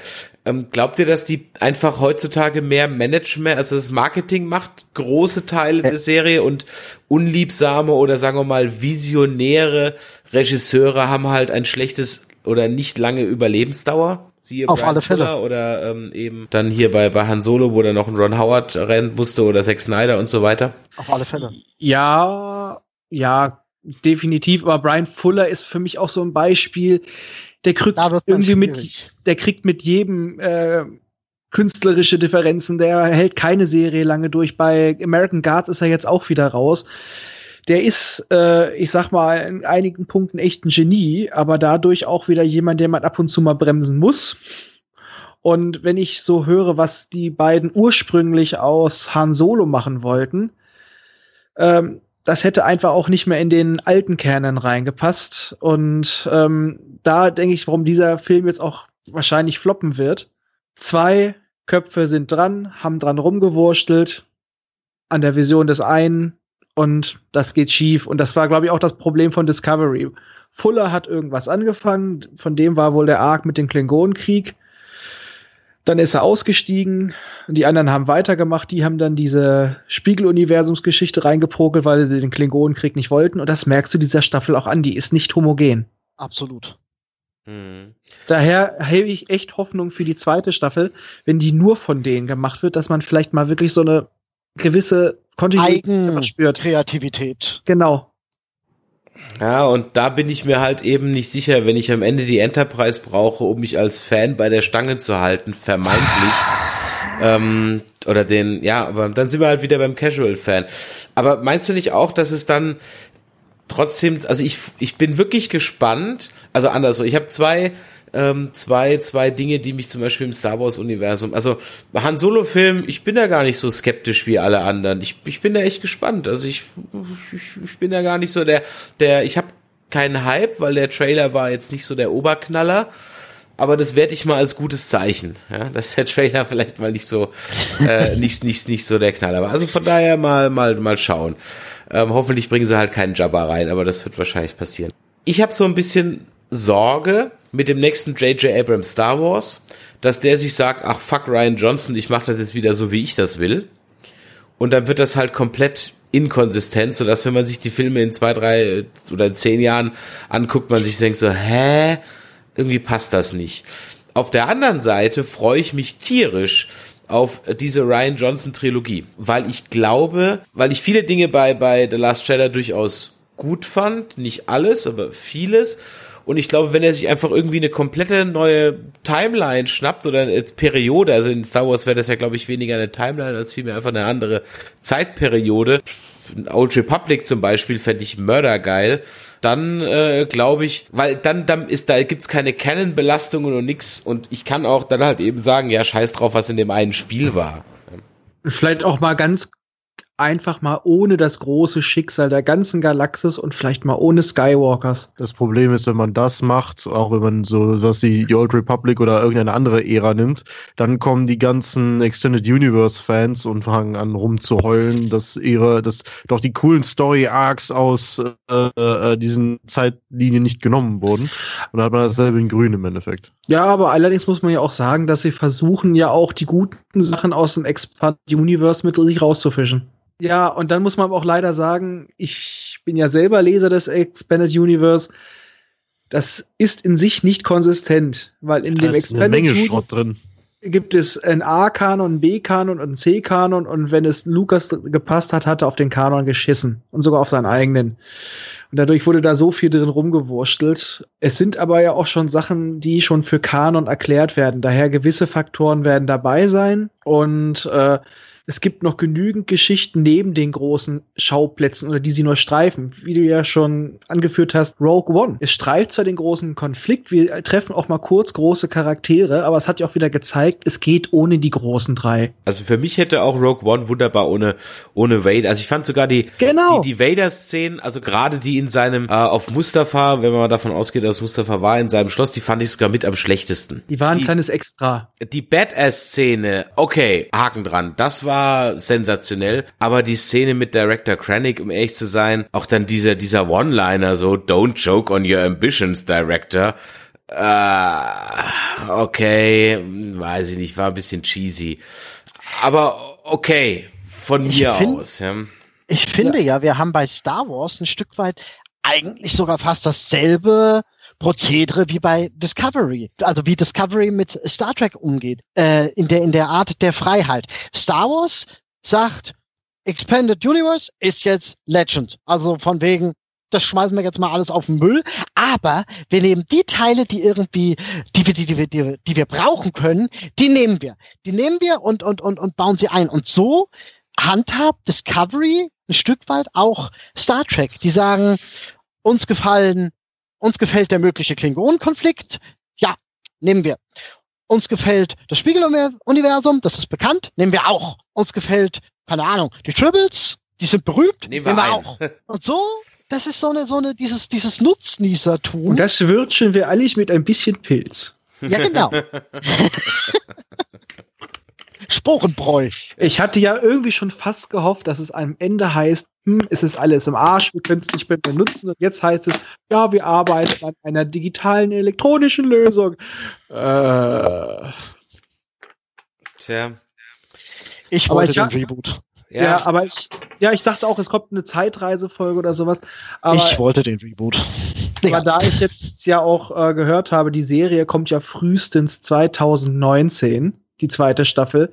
Ähm, glaubt ihr, dass die einfach heutzutage mehr Management, also das Marketing macht, große Teile der Serie und unliebsame oder sagen wir mal visionäre Regisseure haben halt ein schlechtes oder nicht lange Überlebensdauer? Siehe Auf Brian alle Fälle. Fuller Oder ähm, eben dann hier bei, bei Han Solo, wo dann noch ein Ron Howard rennen musste oder Zack Snyder und so weiter. Auf alle Fälle. Ja, ja, definitiv. Aber Brian Fuller ist für mich auch so ein Beispiel. Der kriegt irgendwie mit, der kriegt mit jedem äh, künstlerische Differenzen. Der hält keine Serie lange durch. Bei American Guards ist er jetzt auch wieder raus. Der ist, äh, ich sag mal, in einigen Punkten echt ein Genie, aber dadurch auch wieder jemand, der man ab und zu mal bremsen muss. Und wenn ich so höre, was die beiden ursprünglich aus Han Solo machen wollten, ähm, das hätte einfach auch nicht mehr in den alten Kernen reingepasst. Und ähm, da denke ich, warum dieser Film jetzt auch wahrscheinlich floppen wird. Zwei Köpfe sind dran, haben dran rumgewurstelt an der Vision des einen und das geht schief. Und das war, glaube ich, auch das Problem von Discovery. Fuller hat irgendwas angefangen, von dem war wohl der Arc mit dem Klingonenkrieg. Dann ist er ausgestiegen. Die anderen haben weitergemacht. Die haben dann diese Spiegeluniversumsgeschichte reingeprogelt, weil sie den Klingonenkrieg nicht wollten. Und das merkst du dieser Staffel auch an. Die ist nicht homogen. Absolut. Hm. Daher hebe ich echt Hoffnung für die zweite Staffel, wenn die nur von denen gemacht wird, dass man vielleicht mal wirklich so eine gewisse Kontinuität einfach spürt. Eigenkreativität. Genau. Ja, und da bin ich mir halt eben nicht sicher, wenn ich am Ende die Enterprise brauche, um mich als Fan bei der Stange zu halten, vermeintlich. ähm, oder den, ja, aber dann sind wir halt wieder beim Casual-Fan. Aber meinst du nicht auch, dass es dann trotzdem, also ich, ich bin wirklich gespannt, also anders, so, ich habe zwei, ähm, zwei, zwei Dinge, die mich zum Beispiel im Star Wars Universum, also Han Solo Film, ich bin da gar nicht so skeptisch wie alle anderen. Ich, ich bin da echt gespannt. Also ich, ich, ich bin da gar nicht so der, der, ich habe keinen Hype, weil der Trailer war jetzt nicht so der Oberknaller. Aber das werde ich mal als gutes Zeichen, ja, dass der Trailer vielleicht mal nicht so, äh, nicht, nicht, nicht so der Knaller war. Also von daher mal, mal, mal schauen. Ähm, hoffentlich bringen sie halt keinen Jabba rein, aber das wird wahrscheinlich passieren. Ich habe so ein bisschen Sorge mit dem nächsten J.J. Abrams Star Wars, dass der sich sagt, ach fuck Ryan Johnson, ich mache das jetzt wieder so, wie ich das will. Und dann wird das halt komplett inkonsistent, sodass wenn man sich die Filme in zwei, drei oder zehn Jahren anguckt, man sich denkt so, hä? Irgendwie passt das nicht. Auf der anderen Seite freue ich mich tierisch auf diese Ryan Johnson Trilogie, weil ich glaube, weil ich viele Dinge bei, bei The Last Jedi durchaus gut fand, nicht alles, aber vieles. Und ich glaube, wenn er sich einfach irgendwie eine komplette neue Timeline schnappt oder eine Periode, also in Star Wars wäre das ja, glaube ich, weniger eine Timeline als vielmehr einfach eine andere Zeitperiode. Old Republic zum Beispiel fände ich mördergeil. Dann äh, glaube ich, weil dann, dann ist da gibt's keine Canon-Belastungen und nix. Und ich kann auch dann halt eben sagen, ja, scheiß drauf, was in dem einen Spiel war. Vielleicht auch mal ganz einfach mal ohne das große Schicksal der ganzen Galaxis und vielleicht mal ohne Skywalkers. Das Problem ist, wenn man das macht, auch wenn man so was die, die Old Republic oder irgendeine andere Ära nimmt, dann kommen die ganzen Extended Universe Fans und fangen an rumzuheulen, dass ihre, dass doch die coolen Story Arcs aus äh, äh, diesen Zeitlinien nicht genommen wurden. Und dann hat man dasselbe in Grün im Endeffekt. Ja, aber allerdings muss man ja auch sagen, dass sie versuchen ja auch die guten Sachen aus dem Expand Universe mit sich rauszufischen. Ja, und dann muss man aber auch leider sagen, ich bin ja selber Leser des Expanded Universe. Das ist in sich nicht konsistent, weil in Da dem ist eine Expanded Menge Uni- Schrott drin. gibt es einen A-Kanon, einen B-Kanon und einen C-Kanon und wenn es Lukas gepasst hat, hat er auf den Kanon geschissen und sogar auf seinen eigenen. Und dadurch wurde da so viel drin rumgewurstelt. Es sind aber ja auch schon Sachen, die schon für Kanon erklärt werden. Daher gewisse Faktoren werden dabei sein und äh, es gibt noch genügend Geschichten neben den großen Schauplätzen oder die sie nur streifen. Wie du ja schon angeführt hast, Rogue One. Es streift zwar den großen Konflikt, wir treffen auch mal kurz große Charaktere, aber es hat ja auch wieder gezeigt, es geht ohne die großen drei. Also für mich hätte auch Rogue One wunderbar ohne ohne Vader. Also ich fand sogar die Genau. die, die Vader-Szenen, also gerade die in seinem äh, auf Mustafa, wenn man mal davon ausgeht, dass Mustafa war in seinem Schloss, die fand ich sogar mit am schlechtesten. Die waren ein Die- kleines Extra. Die Badass-Szene, okay, Haken dran, das war sensationell, aber die Szene mit Director Krennic, um ehrlich zu sein, auch dann dieser, dieser One-Liner, so, don't joke on your ambitions, Director, äh, okay, weiß ich nicht, war ein bisschen cheesy. Aber okay, von mir find- aus, ja. Ich finde ja. wir haben bei Star Wars ein Stück weit eigentlich sogar fast dasselbe Prozedere wie bei Discovery, also wie Discovery mit Star Trek umgeht, äh, in der in der Art der Freiheit. Star Wars sagt, Expanded Universe ist jetzt Legend, also von wegen das schmeißen wir jetzt mal alles auf den Müll. Aber wir nehmen die Teile, die irgendwie, die wir, die, die, die, die wir brauchen können, die nehmen wir. Die nehmen wir und, und, und, und bauen sie ein. Und so handhabt Discovery ein Stück weit auch Star Trek. Die sagen, uns gefallen uns gefällt der mögliche Klingonenkonflikt. Ja, nehmen wir. Uns gefällt das Spiegeluniversum, das ist bekannt, nehmen wir auch. Uns gefällt, keine Ahnung, die Tribbles, die sind berühmt, nehmen wir, nehmen wir auch. Und so, das ist so eine, so eine, dieses, dieses Nutznießertum. Und das würzen wir eigentlich mit ein bisschen Pilz. Ja, genau. Sporenbräu. Ich hatte ja irgendwie schon fast gehofft, dass es am Ende heißt, hm, es ist alles im Arsch, wir können es nicht mehr benutzen. Und jetzt heißt es, ja, wir arbeiten an einer digitalen elektronischen Lösung. Äh. Tja. Ich wollte ich den Reboot. Ja. ja. aber ich, ja, ich dachte auch, es kommt eine Zeitreisefolge oder sowas. Aber, ich wollte den Reboot. Aber ja. da ich jetzt ja auch äh, gehört habe, die Serie kommt ja frühestens 2019 die zweite Staffel.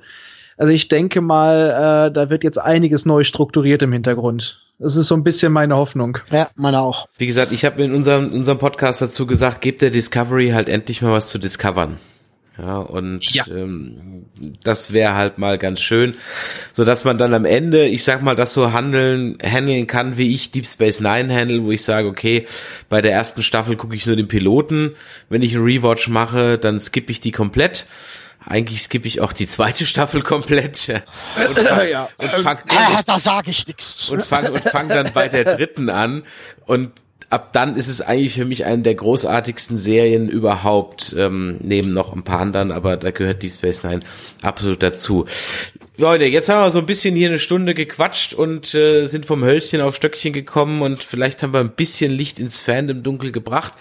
Also ich denke mal, äh, da wird jetzt einiges neu strukturiert im Hintergrund. Das ist so ein bisschen meine Hoffnung. Ja, meine auch. Wie gesagt, ich habe in unserem, unserem Podcast dazu gesagt, gebt der Discovery halt endlich mal was zu discovern. Ja, und ja. Ähm, das wäre halt mal ganz schön, so dass man dann am Ende, ich sag mal, das so handeln, handeln kann, wie ich Deep Space Nine handle, wo ich sage, okay, bei der ersten Staffel gucke ich nur den Piloten, wenn ich einen Rewatch mache, dann skippe ich die komplett eigentlich skippe ich auch die zweite Staffel komplett. Und fang, ja. und fang, äh, da sage ich nichts. Und fang, und fang dann bei der dritten an. Und ab dann ist es eigentlich für mich eine der großartigsten Serien überhaupt, ähm, neben noch ein paar anderen, aber da gehört Deep Space Nine absolut dazu. Leute, jetzt haben wir so ein bisschen hier eine Stunde gequatscht und äh, sind vom Hölzchen auf Stöckchen gekommen und vielleicht haben wir ein bisschen Licht ins Fandom dunkel gebracht.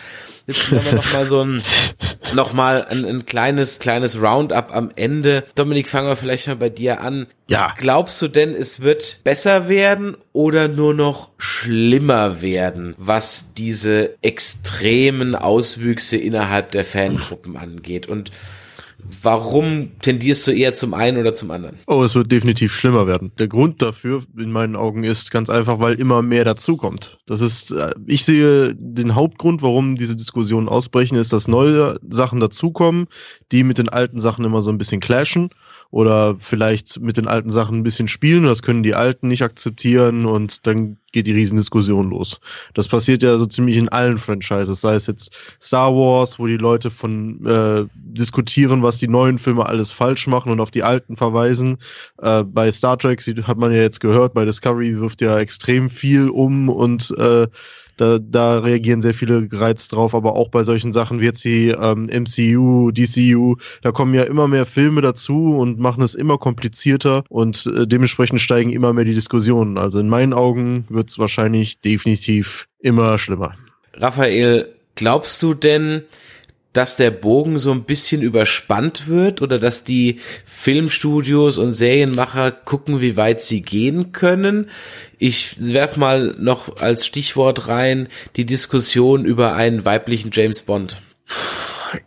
Jetzt machen wir noch mal so ein, noch mal ein, ein kleines, kleines Roundup am Ende. Dominik, fangen wir vielleicht mal bei dir an. Ja. Glaubst du denn, es wird besser werden oder nur noch schlimmer werden, was diese extremen Auswüchse innerhalb der Fangruppen angeht? Und Warum tendierst du eher zum einen oder zum anderen? Oh, es wird definitiv schlimmer werden. Der Grund dafür in meinen Augen ist ganz einfach, weil immer mehr dazukommt. Das ist, äh, ich sehe den Hauptgrund, warum diese Diskussionen ausbrechen, ist, dass neue Sachen dazukommen, die mit den alten Sachen immer so ein bisschen clashen oder vielleicht mit den alten Sachen ein bisschen spielen. Das können die Alten nicht akzeptieren und dann geht die Riesendiskussion los. Das passiert ja so ziemlich in allen Franchises, sei es jetzt Star Wars, wo die Leute von äh, diskutieren, was die neuen Filme alles falsch machen und auf die alten verweisen. Äh, bei Star Trek hat man ja jetzt gehört, bei Discovery wirft ja extrem viel um und äh, da, da reagieren sehr viele gereizt drauf, aber auch bei solchen Sachen wie jetzt die ähm, MCU, DCU, da kommen ja immer mehr Filme dazu und machen es immer komplizierter und äh, dementsprechend steigen immer mehr die Diskussionen. Also in meinen Augen wird es wahrscheinlich definitiv immer schlimmer. Raphael, glaubst du denn, dass der Bogen so ein bisschen überspannt wird oder dass die Filmstudios und Serienmacher gucken, wie weit sie gehen können. Ich werf mal noch als Stichwort rein die Diskussion über einen weiblichen James Bond.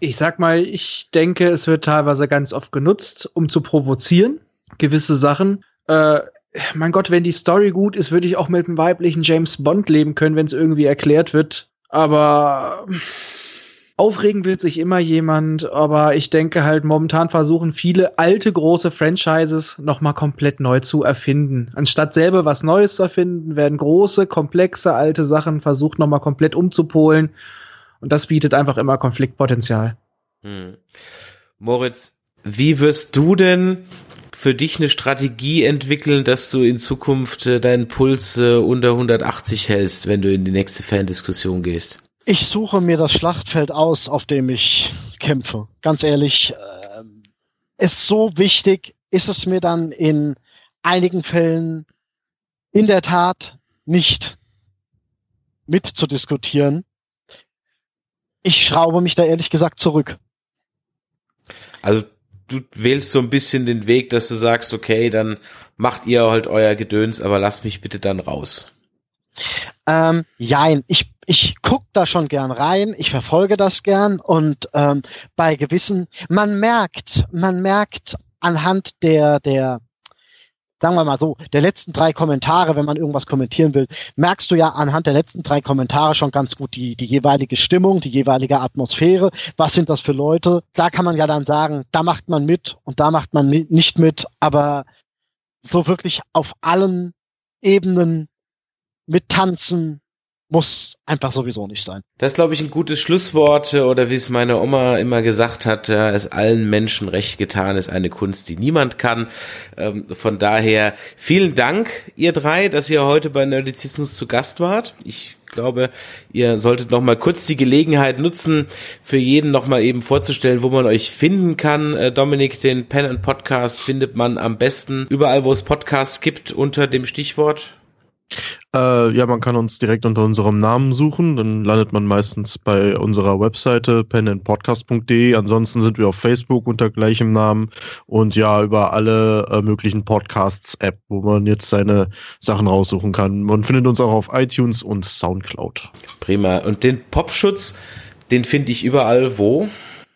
Ich sag mal, ich denke, es wird teilweise ganz oft genutzt, um zu provozieren, gewisse Sachen. Äh, mein Gott, wenn die Story gut ist, würde ich auch mit einem weiblichen James Bond leben können, wenn es irgendwie erklärt wird. Aber Aufregen will sich immer jemand, aber ich denke halt, momentan versuchen viele alte, große Franchises nochmal komplett neu zu erfinden. Anstatt selber was Neues zu erfinden, werden große, komplexe, alte Sachen versucht nochmal komplett umzupolen. Und das bietet einfach immer Konfliktpotenzial. Hm. Moritz, wie wirst du denn für dich eine Strategie entwickeln, dass du in Zukunft äh, deinen Puls äh, unter 180 hältst, wenn du in die nächste Fandiskussion gehst? Ich suche mir das Schlachtfeld aus, auf dem ich kämpfe. Ganz ehrlich, äh, ist so wichtig, ist es mir dann in einigen Fällen in der Tat nicht mitzudiskutieren. Ich schraube mich da ehrlich gesagt zurück. Also du wählst so ein bisschen den Weg, dass du sagst, okay, dann macht ihr halt euer Gedöns, aber lasst mich bitte dann raus. Ähm, jein, ich, ich guck da schon gern rein, ich verfolge das gern und ähm, bei gewissen, man merkt, man merkt anhand der, der, sagen wir mal so, der letzten drei Kommentare, wenn man irgendwas kommentieren will, merkst du ja anhand der letzten drei Kommentare schon ganz gut die, die jeweilige Stimmung, die jeweilige Atmosphäre. Was sind das für Leute? Da kann man ja dann sagen, da macht man mit und da macht man mit, nicht mit, aber so wirklich auf allen Ebenen mittanzen, muss einfach sowieso nicht sein. Das glaube ich, ein gutes Schlusswort oder wie es meine Oma immer gesagt hat, es allen Menschen recht getan ist eine Kunst, die niemand kann. Ähm, von daher vielen Dank, ihr drei, dass ihr heute bei Nerdizismus zu Gast wart. Ich glaube, ihr solltet noch mal kurz die Gelegenheit nutzen, für jeden noch mal eben vorzustellen, wo man euch finden kann. Äh, Dominik, den Pen and Podcast findet man am besten überall, wo es Podcasts gibt, unter dem Stichwort äh, ja, man kann uns direkt unter unserem Namen suchen. Dann landet man meistens bei unserer Webseite penandpodcast.de. Ansonsten sind wir auf Facebook unter gleichem Namen und ja, über alle äh, möglichen Podcasts-App, wo man jetzt seine Sachen raussuchen kann. Man findet uns auch auf iTunes und Soundcloud. Prima. Und den Popschutz, den finde ich überall wo?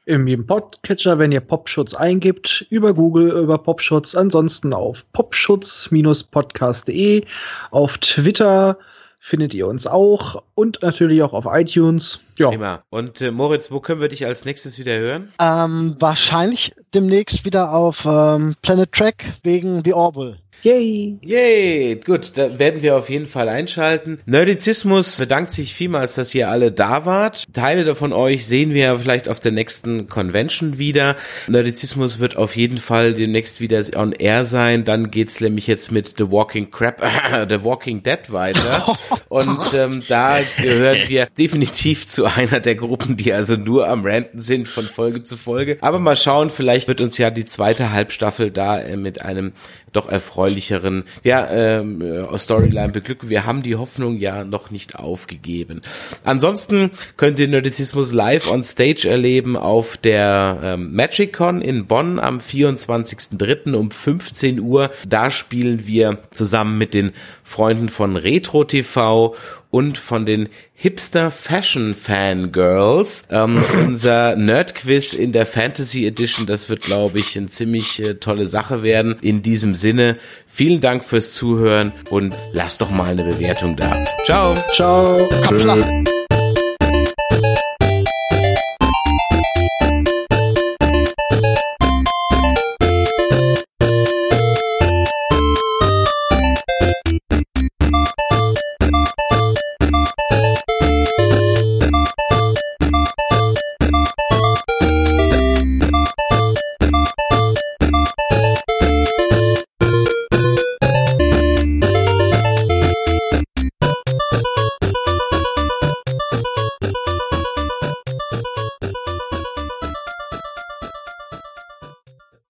In jedem Podcatcher, wenn ihr Popschutz eingibt, über Google, über Popschutz, ansonsten auf popschutz-podcast.de, auf Twitter findet ihr uns auch und natürlich auch auf iTunes. Ja. Prima. Und äh, Moritz, wo können wir dich als nächstes wieder hören? Ähm, wahrscheinlich demnächst wieder auf ähm, Planet Track wegen The Orville. Yay! Yay! Gut, da werden wir auf jeden Fall einschalten. Nerdizismus bedankt sich vielmals, dass ihr alle da wart. Teile davon euch sehen wir vielleicht auf der nächsten Convention wieder. Nerdizismus wird auf jeden Fall demnächst wieder on air sein. Dann geht's nämlich jetzt mit The Walking Crap, äh, The Walking Dead weiter. Und ähm, da gehören wir definitiv zu einer der Gruppen, die also nur am Ranten sind von Folge zu Folge. Aber mal schauen, vielleicht wird uns ja die zweite Halbstaffel da äh, mit einem doch erfreulicheren ja, ähm, äh, Storyline beglücken. Wir haben die Hoffnung ja noch nicht aufgegeben. Ansonsten könnt ihr Nerdizismus live on stage erleben auf der ähm, MagicCon in Bonn am 24.03. um 15 Uhr. Da spielen wir zusammen mit den Freunden von Retro TV und von den Hipster Fashion Fangirls. Ähm, unser Nerd-Quiz in der Fantasy Edition, das wird, glaube ich, eine ziemlich äh, tolle Sache werden. In diesem Sinne, vielen Dank fürs Zuhören und lasst doch mal eine Bewertung da. Ciao. Ciao. Tschüss.